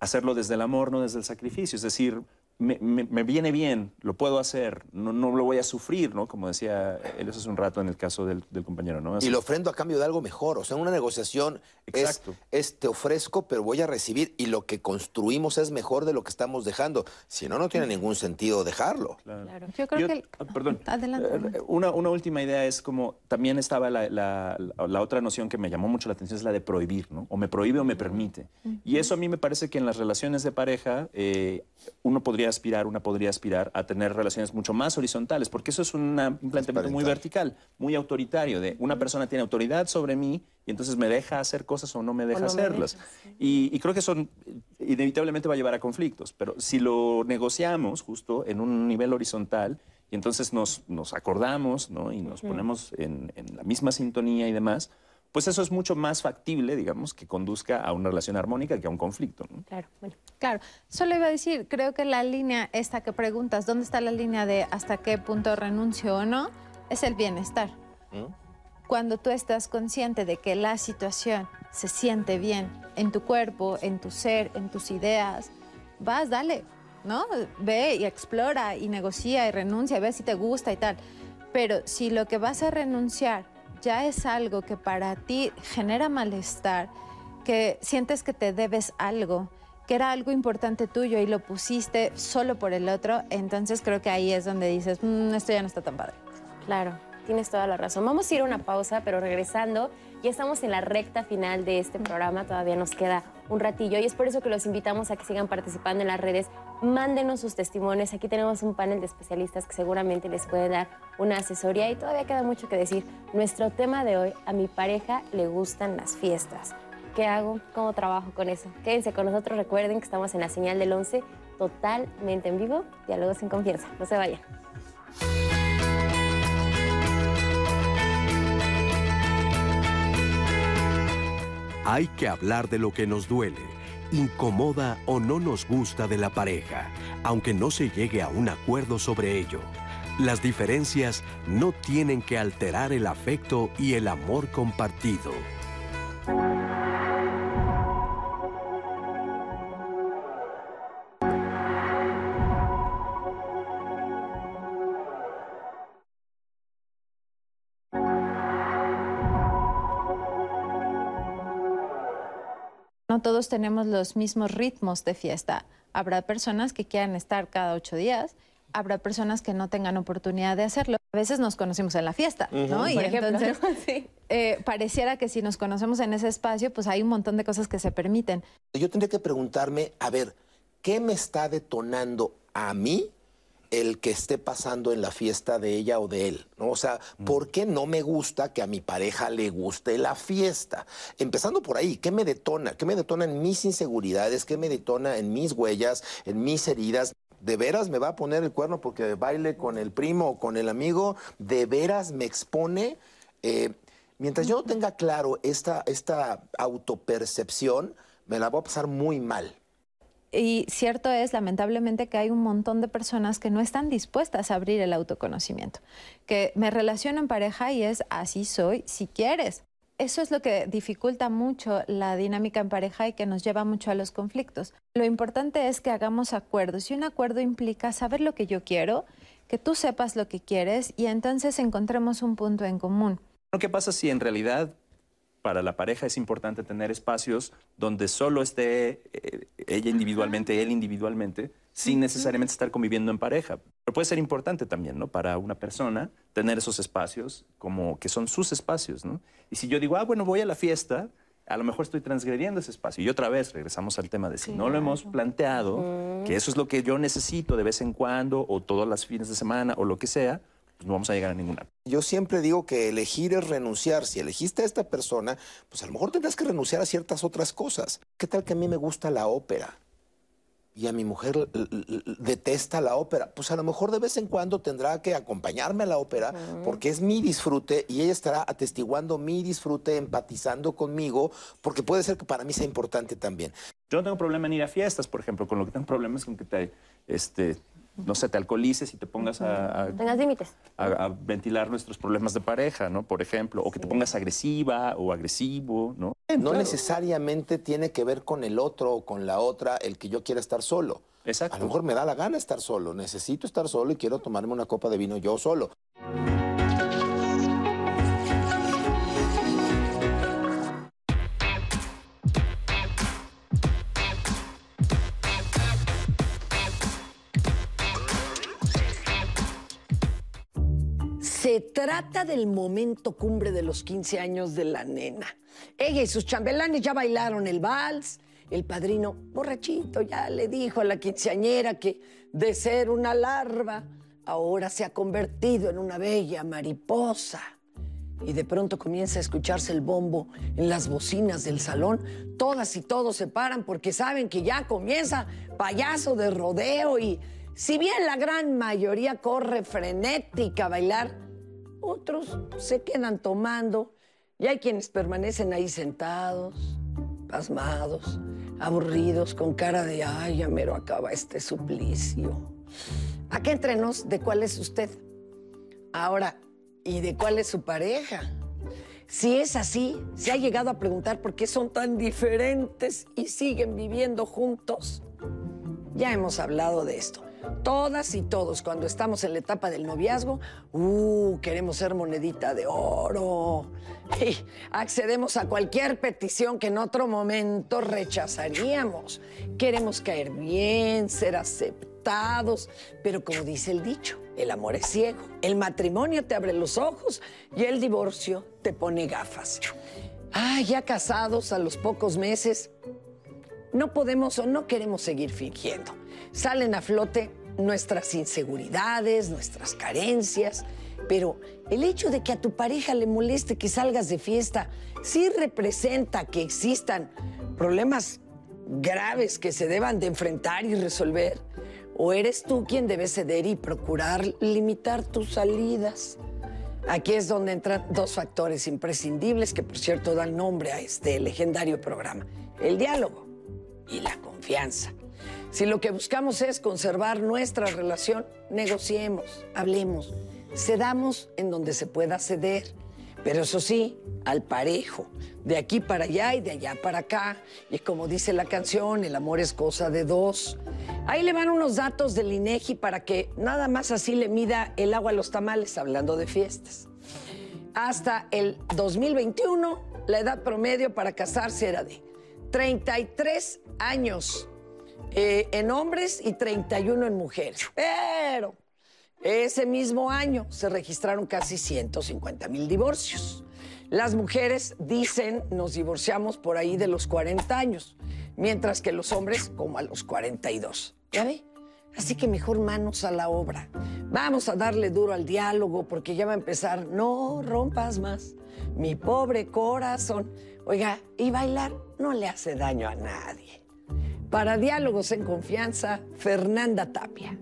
hacerlo desde el amor, no desde el sacrificio, es decir, me, me- me viene bien, lo puedo hacer, no, no lo voy a sufrir, ¿no? Como decía él hace un rato en el caso del, del compañero, ¿no? Y lo ofrendo a cambio de algo mejor. O sea, una negociación es, Exacto. es te ofrezco, pero voy a recibir y lo que construimos es mejor de lo que estamos dejando. Si no, no tiene ningún sentido dejarlo. Claro. Yo creo Yo- que... el- ah, perdón. Adelante. Eh, Una, una última idea es como, también estaba la, la- la- la otra noción que me llamó mucho la atención, es la de prohibir, ¿no? O me prohíbe o me permite. Y eso a mí me parece que en las relaciones de pareja, eh, uno podría aspirar, una podría aspirar a tener relaciones mucho más horizontales, porque eso es una- un planteamiento muy vertical, muy autoritario, de una persona tiene autoridad sobre mí y entonces me deja hacer cosas o no me deja no me hacerlas. y, y creo que eso inevitablemente va a llevar a conflictos, pero si lo negociamos justo en un nivel horizontal y entonces nos, nos acordamos ¿no? y nos ponemos en, en la misma sintonía y demás, pues eso es mucho más factible, digamos, que conduzca a una relación armónica que a un conflicto. ¿no? Claro, bueno. Claro, solo iba a decir, creo que la línea esta que preguntas, ¿dónde está la línea de hasta qué punto renuncio o no? Es el bienestar. Cuando tú estás consciente de que la situación se siente bien en tu cuerpo, en tu ser, en tus ideas, vas, dale, ¿no? Ve y explora y negocia y renuncia, ve si te gusta y tal. Pero si lo que vas a renunciar ya es algo que para ti genera malestar, que sientes que te debes algo, que era algo importante tuyo y lo pusiste solo por el otro, entonces creo que ahí es donde dices, "Mm, esto ya no está tan padre. Claro, tienes toda la razón. Vamos a ir a una pausa, pero regresando, ya estamos en la recta final de este programa, todavía nos queda un ratillo y es por eso que los invitamos a que sigan participando en las redes. Mándenos sus testimonios. Aquí tenemos un panel de especialistas que seguramente les puede dar una asesoría y todavía queda mucho que decir. Nuestro tema de hoy, a mi pareja le gustan las fiestas. ¿Qué hago? ¿Cómo trabajo con eso? Quédense con nosotros, recuerden que estamos en la señal del 11, totalmente en vivo, diálogos sin confianza. No se vayan. Hay que hablar de lo que nos duele, incomoda o no nos gusta de la pareja, aunque no se llegue a un acuerdo sobre ello. Las diferencias no tienen que alterar el afecto y el amor compartido. No todos tenemos los mismos ritmos de fiesta. Habrá personas que quieran estar cada ocho días, habrá personas que no tengan oportunidad de hacerlo. A veces nos conocimos en la fiesta, ¿no? Y Por ejemplo, entonces ¿no? Sí. eh, pareciera que si nos conocemos en ese espacio, pues hay un montón de cosas que se permiten. Yo tendría que preguntarme, a ver, ¿qué me está detonando a mí el que esté pasando en la fiesta de ella o de él? ¿no? O sea, ¿por qué no me gusta que a mi pareja le guste la fiesta? Empezando por ahí, ¿qué me detona? ¿Qué me detona en mis inseguridades? ¿Qué me detona en mis huellas, en mis heridas? ¿De veras me va a poner el cuerno porque baile con el primo o con el amigo? ¿De veras me expone? Eh, mientras yo no tenga claro esta, esta autopercepción, me la voy a pasar muy mal. Y cierto es, lamentablemente, que hay un montón de personas que no están dispuestas a abrir el autoconocimiento, que me relaciono en pareja y es así soy si quieres. Eso es lo que dificulta mucho la dinámica en pareja y que nos lleva mucho a los conflictos. Lo importante es que hagamos acuerdos y un acuerdo implica saber lo que yo quiero, que tú sepas lo que quieres y entonces encontremos un punto en común. ¿Qué pasa si en realidad para la pareja es importante tener espacios donde solo esté eh, ella individualmente, él individualmente, sin necesariamente estar conviviendo en pareja. Pero puede ser importante también, ¿no? Para una persona tener esos espacios como que son sus espacios, ¿no? Y si yo digo, ah, bueno, voy a la fiesta, a lo mejor estoy transgrediendo ese espacio. Y otra vez regresamos al tema de si no lo hemos planteado, que eso es lo que yo necesito de vez en cuando o todos los fines de semana o lo que sea, pues no vamos a llegar a ninguna. Yo siempre digo que elegir es renunciar. Si elegiste a esta persona, pues a lo mejor tendrás que renunciar a ciertas otras cosas. ¿Qué tal que a mí me gusta la ópera? Y a mi mujer detesta la ópera. Pues a lo mejor de vez en cuando tendrá que acompañarme a la ópera porque es mi disfrute y ella estará atestiguando mi disfrute, empatizando conmigo, porque puede ser que para mí sea importante también. Yo no tengo problema en ir a fiestas, por ejemplo, con lo que tengo problemas es con que te, este, no sé, te alcoholices y te pongas a, Tengas límites. a, a ventilar nuestros problemas de pareja, ¿no? Por ejemplo, o que te pongas agresiva o agresivo, ¿no? No necesariamente tiene que ver con el otro o con la otra el que yo quiera estar solo. Exacto. A lo mejor me da la gana estar solo, necesito estar solo y quiero tomarme una copa de vino yo solo. Trata del momento cumbre de los 15 años de la nena. Ella y sus chambelanes ya bailaron el vals. El padrino, borrachito, ya le dijo a la quinceañera que de ser una larva, ahora se ha convertido en una bella mariposa. Y de pronto comienza a escucharse el bombo en las bocinas del salón. Todas y todos se paran porque saben que ya comienza payaso de rodeo y si bien la gran mayoría corre frenética a bailar, otros se quedan tomando y hay quienes permanecen ahí sentados, pasmados, aburridos, con cara de, ay, ya mero acaba este suplicio. Acá entrenos de cuál es usted. Ahora, ¿y de cuál es su pareja? Si es así, se ha llegado a preguntar por qué son tan diferentes y siguen viviendo juntos. Ya hemos hablado de esto. Todas y todos, cuando estamos en la etapa del noviazgo, uh, queremos ser monedita de oro. Y accedemos a cualquier petición que en otro momento rechazaríamos. Queremos caer bien, ser aceptados, pero como dice el dicho, el amor es ciego. El matrimonio te abre los ojos y el divorcio te pone gafas. Ah, ya casados a los pocos meses, no podemos o no queremos seguir fingiendo. Salen a flote nuestras inseguridades, nuestras carencias, pero el hecho de que a tu pareja le moleste que salgas de fiesta sí representa que existan problemas graves que se deban de enfrentar y resolver. ¿O eres tú quien debe ceder y procurar limitar tus salidas? Aquí es donde entran dos factores imprescindibles que, por cierto, dan nombre a este legendario programa. El diálogo y la confianza. Si lo que buscamos es conservar nuestra relación, negociemos, hablemos, cedamos en donde se pueda ceder, pero eso sí, al parejo, de aquí para allá y de allá para acá. Y como dice la canción, el amor es cosa de dos. Ahí le van unos datos del INEGI para que nada más así le mida el agua a los tamales, hablando de fiestas. Hasta el 2021, la edad promedio para casarse era de 33 años eh, en hombres y 31 en mujeres. Pero ese mismo año se registraron casi 150 mil divorcios. Las mujeres dicen nos divorciamos por ahí de los 40 años, mientras que los hombres como a los 42. ¿Ya ve? Así que mejor manos a la obra. Vamos a darle duro al diálogo porque ya va a empezar. No rompas más, mi pobre corazón. Oiga, y bailar no le hace daño a nadie. Para Diálogos en Confianza, Fernanda Tapia.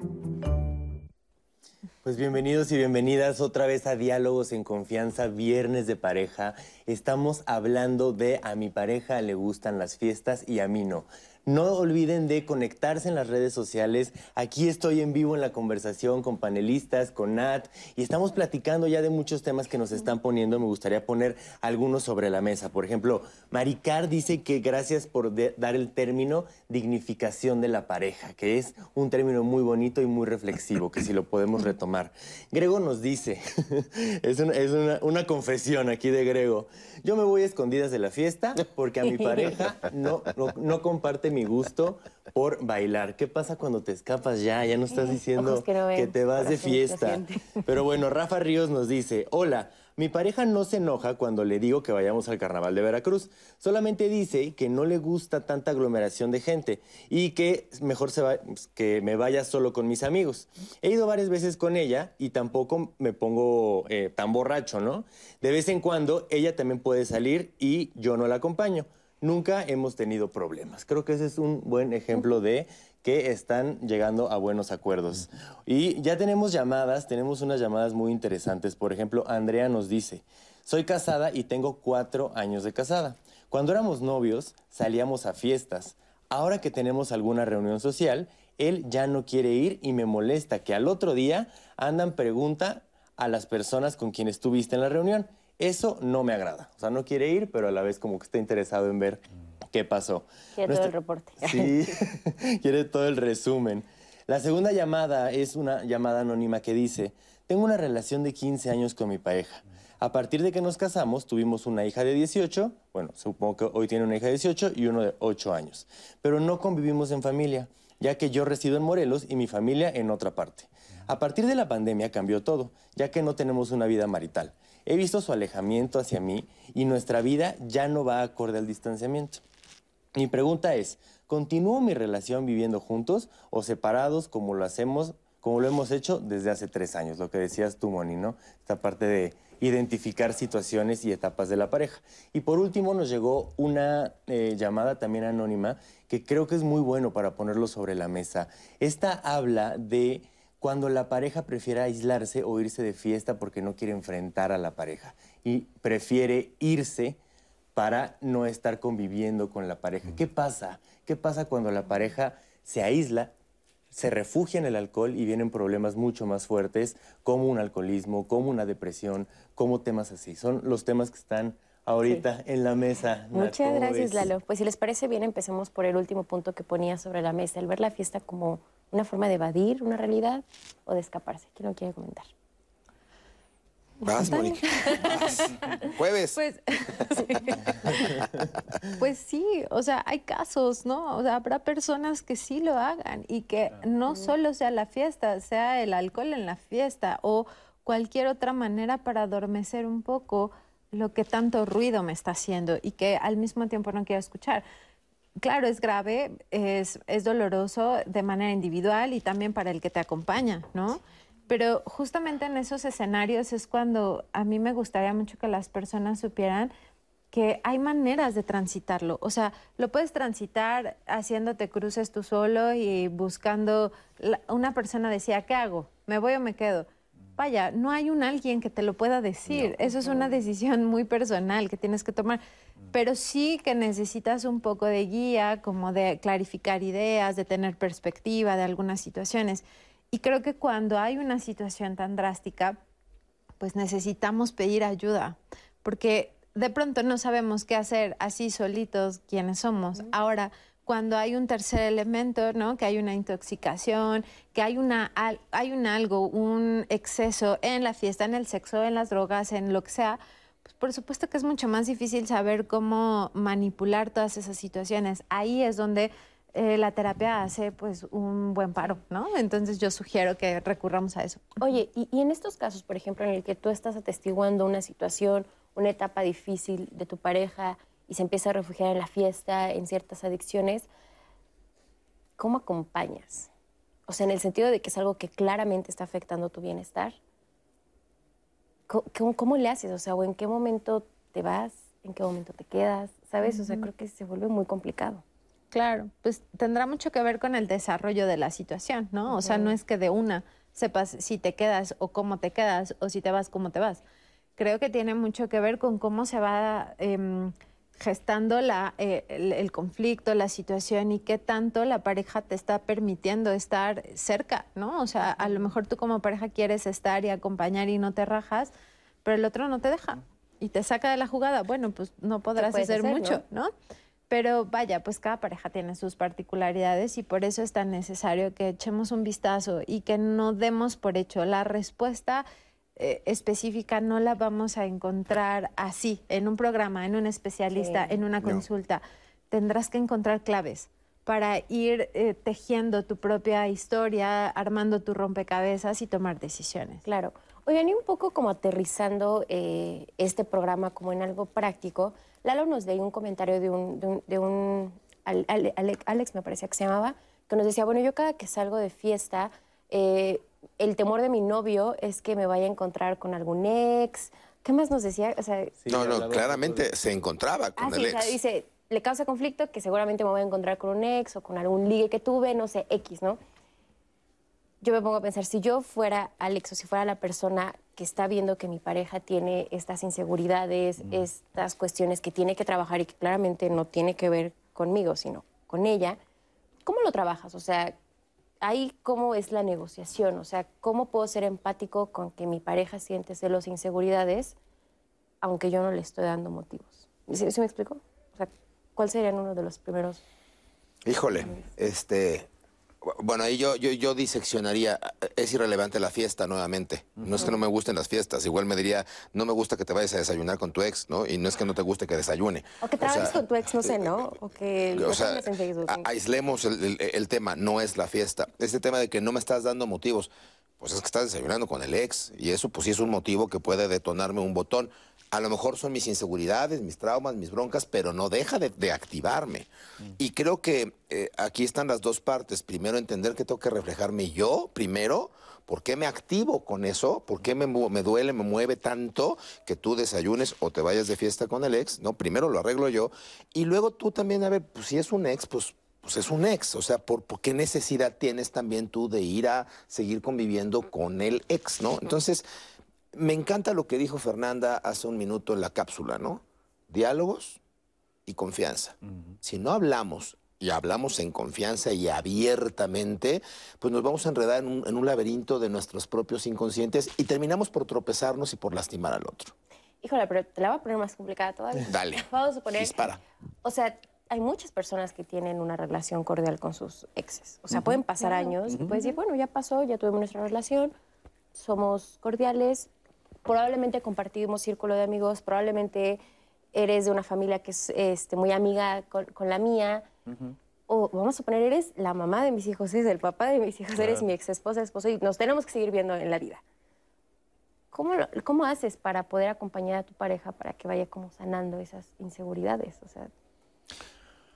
Pues bienvenidos y bienvenidas otra vez a Diálogos en Confianza, Viernes de Pareja. Estamos hablando de a mi pareja le gustan las fiestas y a mí no. No olviden de conectarse en las redes sociales. Aquí estoy en vivo en la conversación con panelistas, con Nat, y estamos platicando ya de muchos temas que nos están poniendo. Me gustaría poner algunos sobre la mesa. Por ejemplo, Maricar dice que gracias por dar el término dignificación de la pareja, que es un término muy bonito y muy reflexivo, que si lo podemos retomar. Grego nos dice, es, una confesión aquí de Grego, yo me voy a escondidas de la fiesta porque a mi pareja no, no, no comparte mi gusto por bailar. ¿Qué pasa cuando te escapas ya? Ya no estás diciendo que no ven, te vas de que fiesta. Pero bueno, Rafa Ríos nos dice, hola, mi pareja no se enoja cuando le digo que vayamos al carnaval de Veracruz. Solamente dice que no le gusta tanta aglomeración de gente y que mejor se va- que me vaya solo con mis amigos. He ido varias veces con ella y tampoco me pongo eh, tan borracho, ¿no? De vez en cuando ella también puede salir y yo no la acompaño. Nunca hemos tenido problemas. Creo que ese es un buen ejemplo de que están llegando a buenos acuerdos. Y ya tenemos llamadas, tenemos unas llamadas muy interesantes. Por ejemplo, Andrea nos dice, soy casada y tengo cuatro años de casada. Cuando éramos novios, salíamos a fiestas. Ahora que tenemos alguna reunión social, él ya no quiere ir y me molesta que al otro día andan pregunta a las personas con quienes estuviste en la reunión. Eso no me agrada. O sea, no quiere ir, pero a la vez como que está interesado en ver qué pasó. Quiere todo el reporte. Sí, quiere todo el resumen. La segunda llamada es una llamada anónima que dice, tengo una relación de 15 años con mi pareja. A partir de que nos casamos, tuvimos una hija de 18, bueno, supongo que hoy tiene una hija de 18 y uno de 8 años, pero no convivimos en familia, ya que yo resido en Morelos y mi familia en otra parte. A partir de la pandemia cambió todo, ya que no tenemos una vida marital. He visto su alejamiento hacia mí y nuestra vida ya no va acorde al distanciamiento. Mi pregunta es, ¿continúo mi relación viviendo juntos o separados como lo hacemos, como lo hemos hecho desde hace tres años? Lo que decías tú, Moni, ¿no? Esta parte de identificar situaciones y etapas de la pareja. Y por último nos llegó una eh, llamada también anónima que creo que es muy bueno para ponerlo sobre la mesa. Esta habla de cuando la pareja prefiere aislarse o irse de fiesta porque no quiere enfrentar a la pareja y prefiere irse para no estar conviviendo con la pareja. ¿Qué pasa? ¿Qué pasa cuando la pareja se aísla, se refugia en el alcohol y vienen problemas mucho más fuertes como un alcoholismo, como una depresión, como temas así? Son los temas que están ahorita en la mesa. Muchas ¿cómo gracias, ves? Lalo. Pues si les parece bien, empecemos por el último punto que ponía sobre la mesa, el ver la fiesta como una forma de evadir una realidad o de escaparse. ¿Quién lo quiere comentar? Vas, Mónica. vas. Jueves. Pues, pues sí, o sea, hay casos, ¿no? O sea, habrá personas que sí lo hagan y que no solo sea la fiesta, sea el alcohol en la fiesta o cualquier otra manera para adormecer un poco lo que tanto ruido me está haciendo y que al mismo tiempo no quiero escuchar. Claro, es grave, es, es doloroso de manera individual y también para el que te acompaña, ¿no? Pero justamente en esos escenarios es cuando a mí me gustaría mucho que las personas supieran que hay maneras de transitarlo. O sea, lo puedes transitar haciéndote cruces tú solo y buscando... la- una persona decía, ¿qué hago? ¿Me voy o me quedo? Vaya, no hay un alguien que te lo pueda decir. Eso es una decisión muy personal que tienes que tomar. Pero sí que necesitas un poco de guía, como de clarificar ideas, de tener perspectiva de algunas situaciones. Y creo que cuando hay una situación tan drástica, pues necesitamos pedir ayuda, porque de pronto no sabemos qué hacer así solitos quienes somos. Ahora, cuando hay un tercer elemento, ¿no? Que hay una intoxicación, que hay una al- hay un algo, un exceso en la fiesta, en el sexo, en las drogas, en lo que sea, pues por supuesto que es mucho más difícil saber cómo manipular todas esas situaciones. Ahí es donde eh, la terapia hace pues un buen paro, ¿no? Entonces yo sugiero que recurramos a eso. Oye, y, y en estos casos, por ejemplo, en el que tú estás atestiguando una situación, una etapa difícil de tu pareja y se empieza a refugiar en la fiesta, en ciertas adicciones, ¿cómo acompañas? O sea, en el sentido de que es algo que claramente está afectando tu bienestar. ¿Cómo, le haces? O sea, ¿o en qué momento te vas? ¿En qué momento te quedas? ¿Sabes? O sea, creo que se vuelve muy complicado. Claro, pues tendrá mucho que ver con el desarrollo de la situación, ¿no? O sea, no es que de una sepas si te quedas o cómo te quedas o si te vas, cómo te vas. Creo que tiene mucho que ver con cómo se va em, gestando la, eh, el, el conflicto, la situación y qué tanto la pareja te está permitiendo estar cerca, ¿no? O sea, a lo mejor tú como pareja quieres estar y acompañar y no te rajas, pero el otro no te deja y te saca de la jugada. Bueno, pues no podrás hacer, mucho, ¿no? Pero vaya, pues cada pareja tiene sus particularidades y por eso es tan necesario que echemos un vistazo y que no demos por hecho. La respuesta eh, específica no la vamos a encontrar así, en un programa, en un especialista, Sí. en una No. consulta. Tendrás que encontrar claves para ir eh, tejiendo tu propia historia, armando tu rompecabezas y tomar decisiones. Claro. Oigan, y un poco como aterrizando eh, este programa como en algo práctico, Lalo nos leía un comentario de un, de un, de un- Al- Ale- Ale- Alex, me parecía que se llamaba, que nos decía, bueno, yo cada que salgo de fiesta, eh, el temor de mi novio es que me vaya a encontrar con algún ex. ¿Qué más nos decía? O sea, no, no, claramente se encontraba con Ah, el sí, o ex. sea, dice, le causa conflicto que seguramente me voy a encontrar con un ex o con algún ligue que tuve, no sé, X, ¿no? Yo me pongo a pensar, si yo fuera Alex o si fuera la persona que está viendo que mi pareja tiene estas inseguridades, estas cuestiones que tiene que trabajar y que claramente no tiene que ver conmigo, sino con ella, ¿cómo lo trabajas? O sea, ahí cómo es la negociación, o sea, cómo puedo ser empático con que mi pareja siente celos e inseguridades, aunque yo no le estoy dando motivos. ¿Sí, sí me explico? O sea, ¿cuál serían uno de los primeros? Híjole, este. Bueno, ahí yo, yo, yo diseccionaría. Es irrelevante la fiesta nuevamente. No es que no me gusten las fiestas. Igual me diría, no me gusta que te vayas a desayunar con tu ex, ¿no? Y no es que no te guste que desayune. O que trabajes con tu ex, no sé, ¿no? O que O sea, pongas en Facebook. a- aislemos el, el- el tema, no es la fiesta. Este tema de que no me estás dando motivos, pues es que estás desayunando con el ex. Y eso, pues sí es un motivo que puede detonarme un botón. A lo mejor son mis inseguridades, mis traumas, mis broncas, pero no deja de, de activarme. Y creo que eh, aquí están las dos partes. Primero, entender que tengo que reflejarme yo, primero. ¿Por qué me activo con eso? ¿Por qué me, me duele, me mueve tanto que tú desayunes o te vayas de fiesta con el ex? No, primero lo arreglo yo. Y luego tú también, a ver, pues si es un ex, pues, pues es un ex. O sea, ¿por, por qué necesidad tienes también tú de ir a seguir conviviendo con el ex, no? Entonces, me encanta lo que dijo Fernanda hace un minuto en la cápsula, ¿no? Diálogos y confianza. Si no hablamos y hablamos en confianza y abiertamente, pues nos vamos a enredar en un, en un laberinto de nuestros propios inconscientes y terminamos por tropezarnos y por lastimar al otro. Híjole, pero te la voy a poner más complicada todavía. Dale. Vamos a suponer. Dispara. O sea, hay muchas personas que tienen una relación cordial con sus exes. O sea, pueden pasar años y puedes decir, bueno, ya pasó, ya tuvimos nuestra relación, somos cordiales, probablemente compartimos círculo de amigos, probablemente eres de una familia que es este, muy amiga con, con la mía. O vamos a suponer, eres la mamá de mis hijos, eres el papá de mis hijos, eres mi ex esposa, esposo, y nos tenemos que seguir viendo en la vida. ¿Cómo, lo- ¿Cómo haces para poder acompañar a tu pareja para que vaya como sanando esas inseguridades? O sea,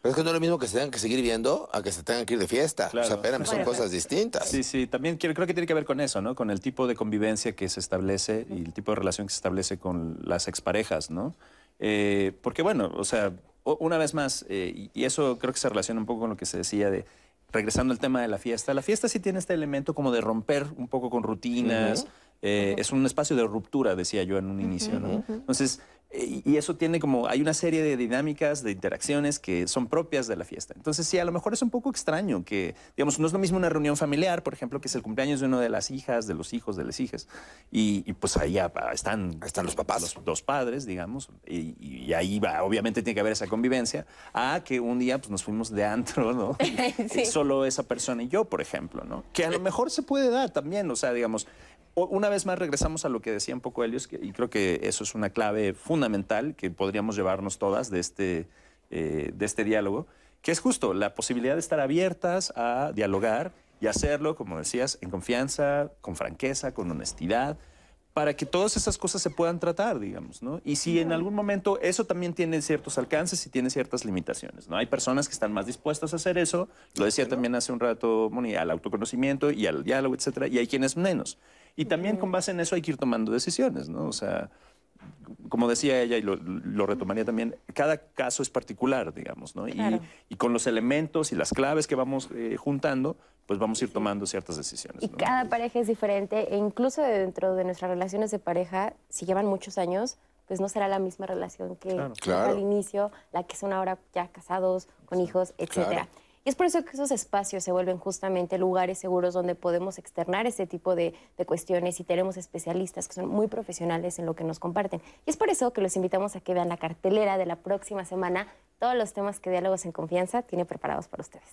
Pero es que no es lo mismo que se tengan que seguir viendo a que se tengan que ir de fiesta. O sea, espérame, son Bueno, cosas distintas. Sí, sí, también quiero- creo que tiene que ver con eso, ¿no? Con el tipo de convivencia que se establece y el tipo de relación que se establece con las exparejas, ¿no? Eh, porque bueno, o sea, una vez más, eh, y eso creo que se relaciona un poco con lo que se decía de, regresando al tema de la fiesta, la fiesta sí tiene este elemento como de romper un poco con rutinas, eh, es un espacio de ruptura, decía yo en un inicio, ¿no? Entonces, y eso tiene como, hay una serie de dinámicas, de interacciones que son propias de la fiesta. Entonces, sí, a lo mejor es un poco extraño que, digamos, no es lo mismo una reunión familiar, por ejemplo, que es el cumpleaños de una de las hijas, de los hijos, de las hijas, y, y, pues ahí ya pa- están, están los papás. Los dos padres, digamos, y, y ahí va, obviamente tiene que haber esa convivencia, a que un día pues, nos fuimos de antro, ¿no? Sí. Solo esa persona y yo, por ejemplo, ¿no? Que a lo mejor se puede dar también, o sea, digamos, una vez más regresamos a lo que decía un poco Helios, y creo que eso es una clave fundamental que podríamos llevarnos todas de este, eh, de este diálogo, que es justo la posibilidad de estar abiertas a dialogar y hacerlo, como decías, en confianza, con franqueza, con honestidad, para que todas esas cosas se puedan tratar, digamos, ¿no? Y si en algún momento eso también tiene ciertos alcances y tiene ciertas limitaciones, ¿no? Hay personas que están más dispuestas a hacer eso, lo decía también hace un rato, Moni, al autoconocimiento y al diálogo, etcétera, y hay quienes menos. Y también con base en eso hay que ir tomando decisiones, ¿no? O sea, como decía ella, y lo, lo retomaría también, cada caso es particular, digamos, ¿no? Y- Claro. Y, con los elementos y las claves que vamos eh, juntando, pues vamos a ir tomando ciertas decisiones. y cada pareja es diferente e incluso dentro de nuestras relaciones de pareja, si llevan muchos años, pues no será la misma relación que Claro. que Claro. al inicio, la que son ahora ya casados, con hijos, etcétera. Y es por eso que esos espacios se vuelven justamente lugares seguros donde podemos externar este tipo de, de cuestiones y tenemos especialistas que son muy profesionales en lo que nos comparten. Y es por eso que los invitamos a que vean la cartelera de la próxima semana, todos los temas que Diálogos en Confianza tiene preparados para ustedes.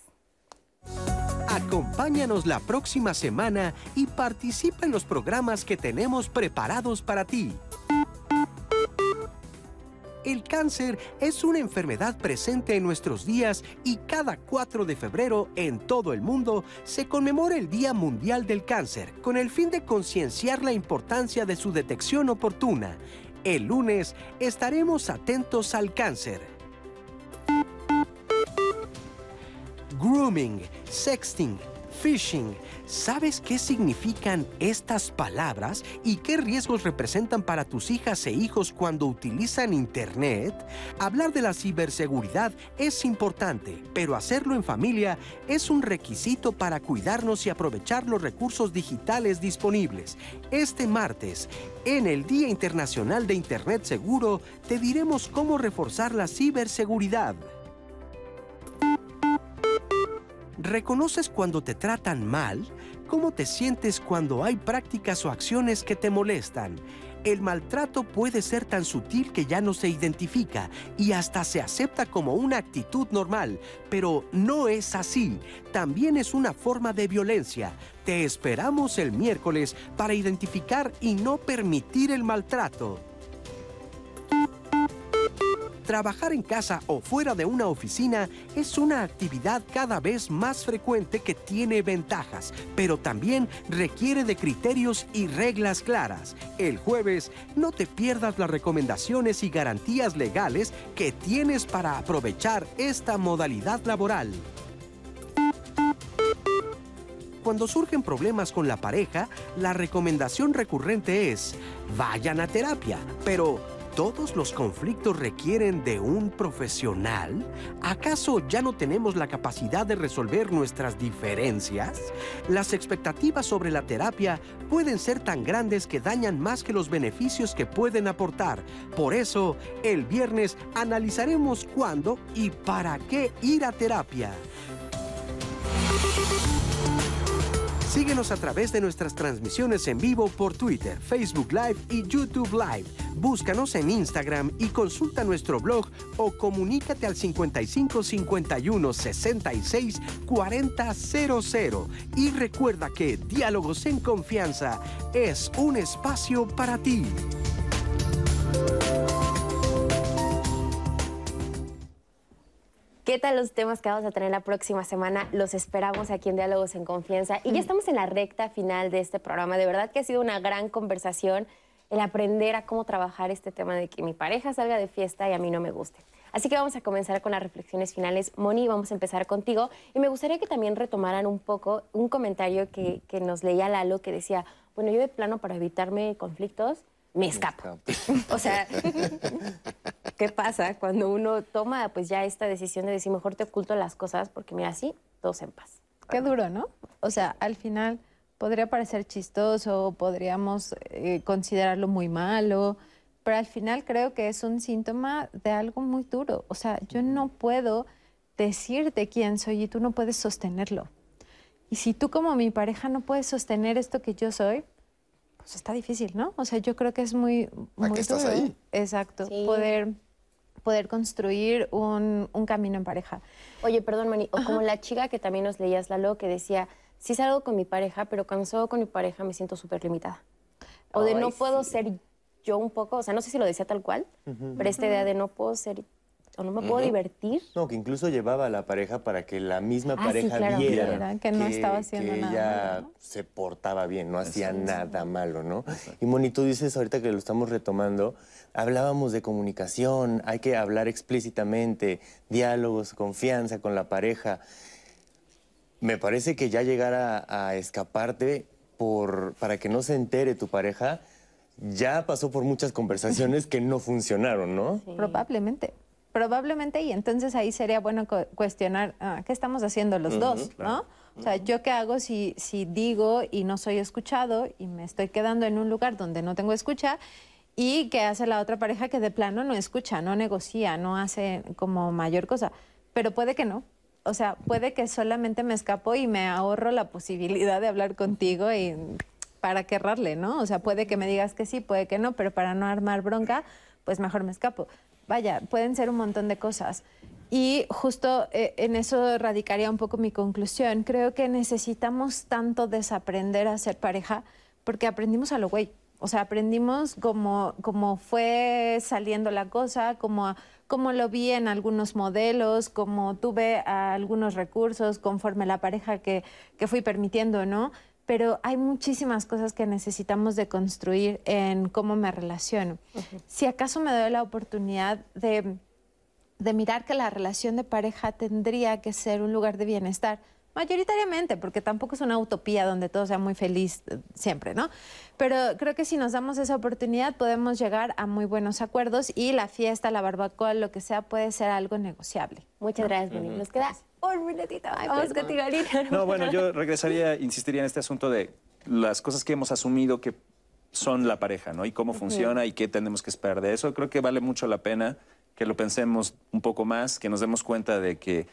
Acompáñanos la próxima semana y participa en los programas que tenemos preparados para ti. El cáncer es una enfermedad presente en nuestros días y cada 4 de febrero en todo el mundo se conmemora el Día Mundial del Cáncer con el fin de concienciar la importancia de su detección oportuna. El lunes estaremos atentos al cáncer. Grooming, sexting, phishing. ¿Sabes qué significan estas palabras y qué riesgos representan para tus hijas e hijos cuando utilizan Internet? Hablar de la ciberseguridad es importante, pero hacerlo en familia es un requisito para cuidarnos y aprovechar los recursos digitales disponibles. Este martes, en el Día Internacional de Internet Seguro, te diremos cómo reforzar la ciberseguridad. ¿Reconoces cuando te tratan mal? ¿Cómo te sientes cuando hay prácticas o acciones que te molestan? El maltrato puede ser tan sutil que ya no se identifica y hasta se acepta como una actitud normal, pero no es así. También es una forma de violencia. Te esperamos el miércoles para identificar y no permitir el maltrato. Trabajar en casa o fuera de una oficina es una actividad cada vez más frecuente que tiene ventajas, pero también requiere de criterios y reglas claras. El jueves, no te pierdas las recomendaciones y garantías legales que tienes para aprovechar esta modalidad laboral. Cuando surgen problemas con la pareja, la recomendación recurrente es, vayan a terapia, pero ¿Todos los conflictos requieren de un profesional? ¿Acaso ya no tenemos la capacidad de resolver nuestras diferencias? Las expectativas sobre la terapia pueden ser tan grandes que dañan más que los beneficios que pueden aportar. Por eso, el viernes analizaremos cuándo y para qué ir a terapia. Síguenos a través de nuestras transmisiones en vivo por Twitter, Facebook Live y YouTube Live. Búscanos en Instagram y consulta nuestro blog o comunícate al 55 51 66 40 00. Y recuerda que Diálogos en Confianza es un espacio para ti. ¿Qué tal los temas que vamos a tener la próxima semana? Los esperamos aquí en Diálogos en Confianza. Y ya estamos en la recta final de este programa. De verdad que ha sido una gran conversación el aprender a cómo trabajar este tema de que mi pareja salga de fiesta y a mí no me guste. Así que vamos a comenzar con las reflexiones finales. Moni, vamos a empezar contigo. Y me gustaría que también retomaran un poco un comentario que, que nos leía Lalo que decía, bueno, yo de plano para evitarme conflictos me escapo. o sea, ¿qué pasa cuando uno toma pues ya esta decisión de decir mejor te oculto las cosas porque mira así todos en paz? Qué duro, ¿no? O sea, al final podría parecer chistoso, podríamos eh, considerarlo muy malo, pero al final creo que es un síntoma de algo muy duro. O sea, yo no puedo decirte quién soy y tú no puedes sostenerlo. Y si tú como mi pareja no puedes sostener esto que yo soy, pues está difícil, ¿no? O sea, yo creo que es muy, muy qué estás duro. ahí? Exacto, Sí. poder, poder construir un, un camino en pareja. Oye, perdón, Moni, o como la chica que también nos leías, Lalo, que decía, sí salgo con mi pareja, pero cuando salgo con mi pareja me siento súper limitada. O de Ay, no puedo sí. ser yo un poco, o sea, no sé si lo decía tal cual, pero esta idea de no puedo ser, o no me puedo divertir. No, que incluso llevaba a la pareja para que la misma Ah, sí, pareja claro. viera que no estaba haciendo que nada ella malo, ¿no? se portaba bien, no hacía nada malo, ¿no? Y Moni, tú dices ahorita que lo estamos retomando, hablábamos de comunicación, hay que hablar explícitamente, diálogos, confianza con la pareja. Me parece que ya llegar a, a escaparte por, para que no se entere tu pareja, ya pasó por muchas conversaciones que no funcionaron, ¿no? Probablemente. Probablemente, y entonces ahí sería bueno cu- cuestionar ah, qué estamos haciendo los dos, ¿no? O sea, ¿yo qué hago si, si digo y no soy escuchado y me estoy quedando en un lugar donde no tengo escucha? y qué hace la otra pareja que de plano no escucha, no negocia, no hace como mayor cosa. Pero puede que no. O sea, puede que solamente me escapo y me ahorro la posibilidad de hablar contigo y para qué errarle, ¿no? O sea, puede que me digas que sí, puede que no, pero para no armar bronca, pues mejor me escapo. Vaya, pueden ser un montón de cosas. Y justo eh, en eso radicaría un poco mi conclusión. Creo que necesitamos tanto desaprender a ser pareja porque aprendimos a lo güey. O sea, aprendimos cómo, cómo fue saliendo la cosa, cómo, cómo lo vi en algunos modelos, cómo tuve algunos recursos conforme la pareja que, que fui permitiendo, ¿no? Pero hay muchísimas cosas que necesitamos de construir en cómo me relaciono. Si acaso me doy la oportunidad de, de mirar que la relación de pareja tendría que ser un lugar de bienestar, mayoritariamente, porque tampoco es una utopía donde todo sea muy feliz eh, siempre, ¿no? Pero creo que si nos damos esa oportunidad podemos llegar a muy buenos acuerdos y la fiesta, la barbacoa, lo que sea, puede ser algo negociable. Muchas gracias, Bonnie. Nos queda Vamos. No, bueno, yo regresaría, insistiría en este asunto de las cosas que hemos asumido que son la pareja, ¿no? Y cómo funciona y qué tenemos que esperar de eso. Creo que vale mucho la pena que lo pensemos un poco más, que nos demos cuenta de que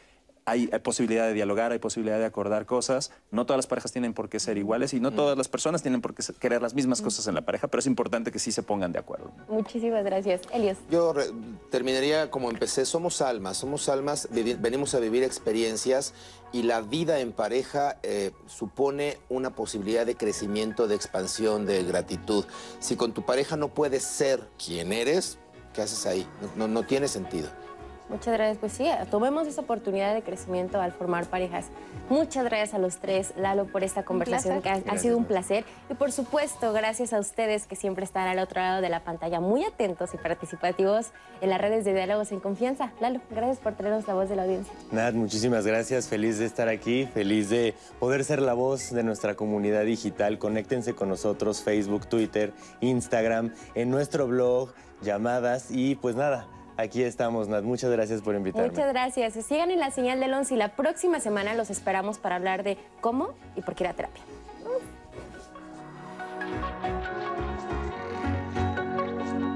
hay, posibilidad de dialogar, hay posibilidad de acordar cosas. No todas las parejas tienen por qué ser iguales y no todas las personas tienen por qué querer las mismas cosas en la pareja, pero es importante que sí se pongan de acuerdo. Muchísimas gracias. Elios. Yo terminaría como empecé, somos almas, somos almas, venimos a vivir experiencias y la vida en pareja eh, supone una posibilidad de crecimiento, de expansión, de gratitud. Si con tu pareja no puedes ser quien eres, ¿qué haces ahí? no, no tiene sentido. Muchas gracias. Pues sí, tomemos esa oportunidad de crecimiento al formar parejas. Muchas gracias a los tres, Lalo, por esta conversación que ha, sido un placer. Y por supuesto, gracias a ustedes que siempre están al otro lado de la pantalla, muy atentos y participativos en las redes de Diálogos en Confianza. Lalo, gracias por tenernos la voz de la audiencia. Nat, muchísimas gracias. Feliz de estar aquí, feliz de poder ser la voz de nuestra comunidad digital. Conéctense con nosotros, Facebook, Twitter, Instagram, en nuestro blog, llamadas y pues nada Aquí estamos, Nat. Muchas gracias por invitarme. Muchas gracias. Sigan en la señal del 11 y la próxima semana los esperamos para hablar de cómo y por qué ir a terapia.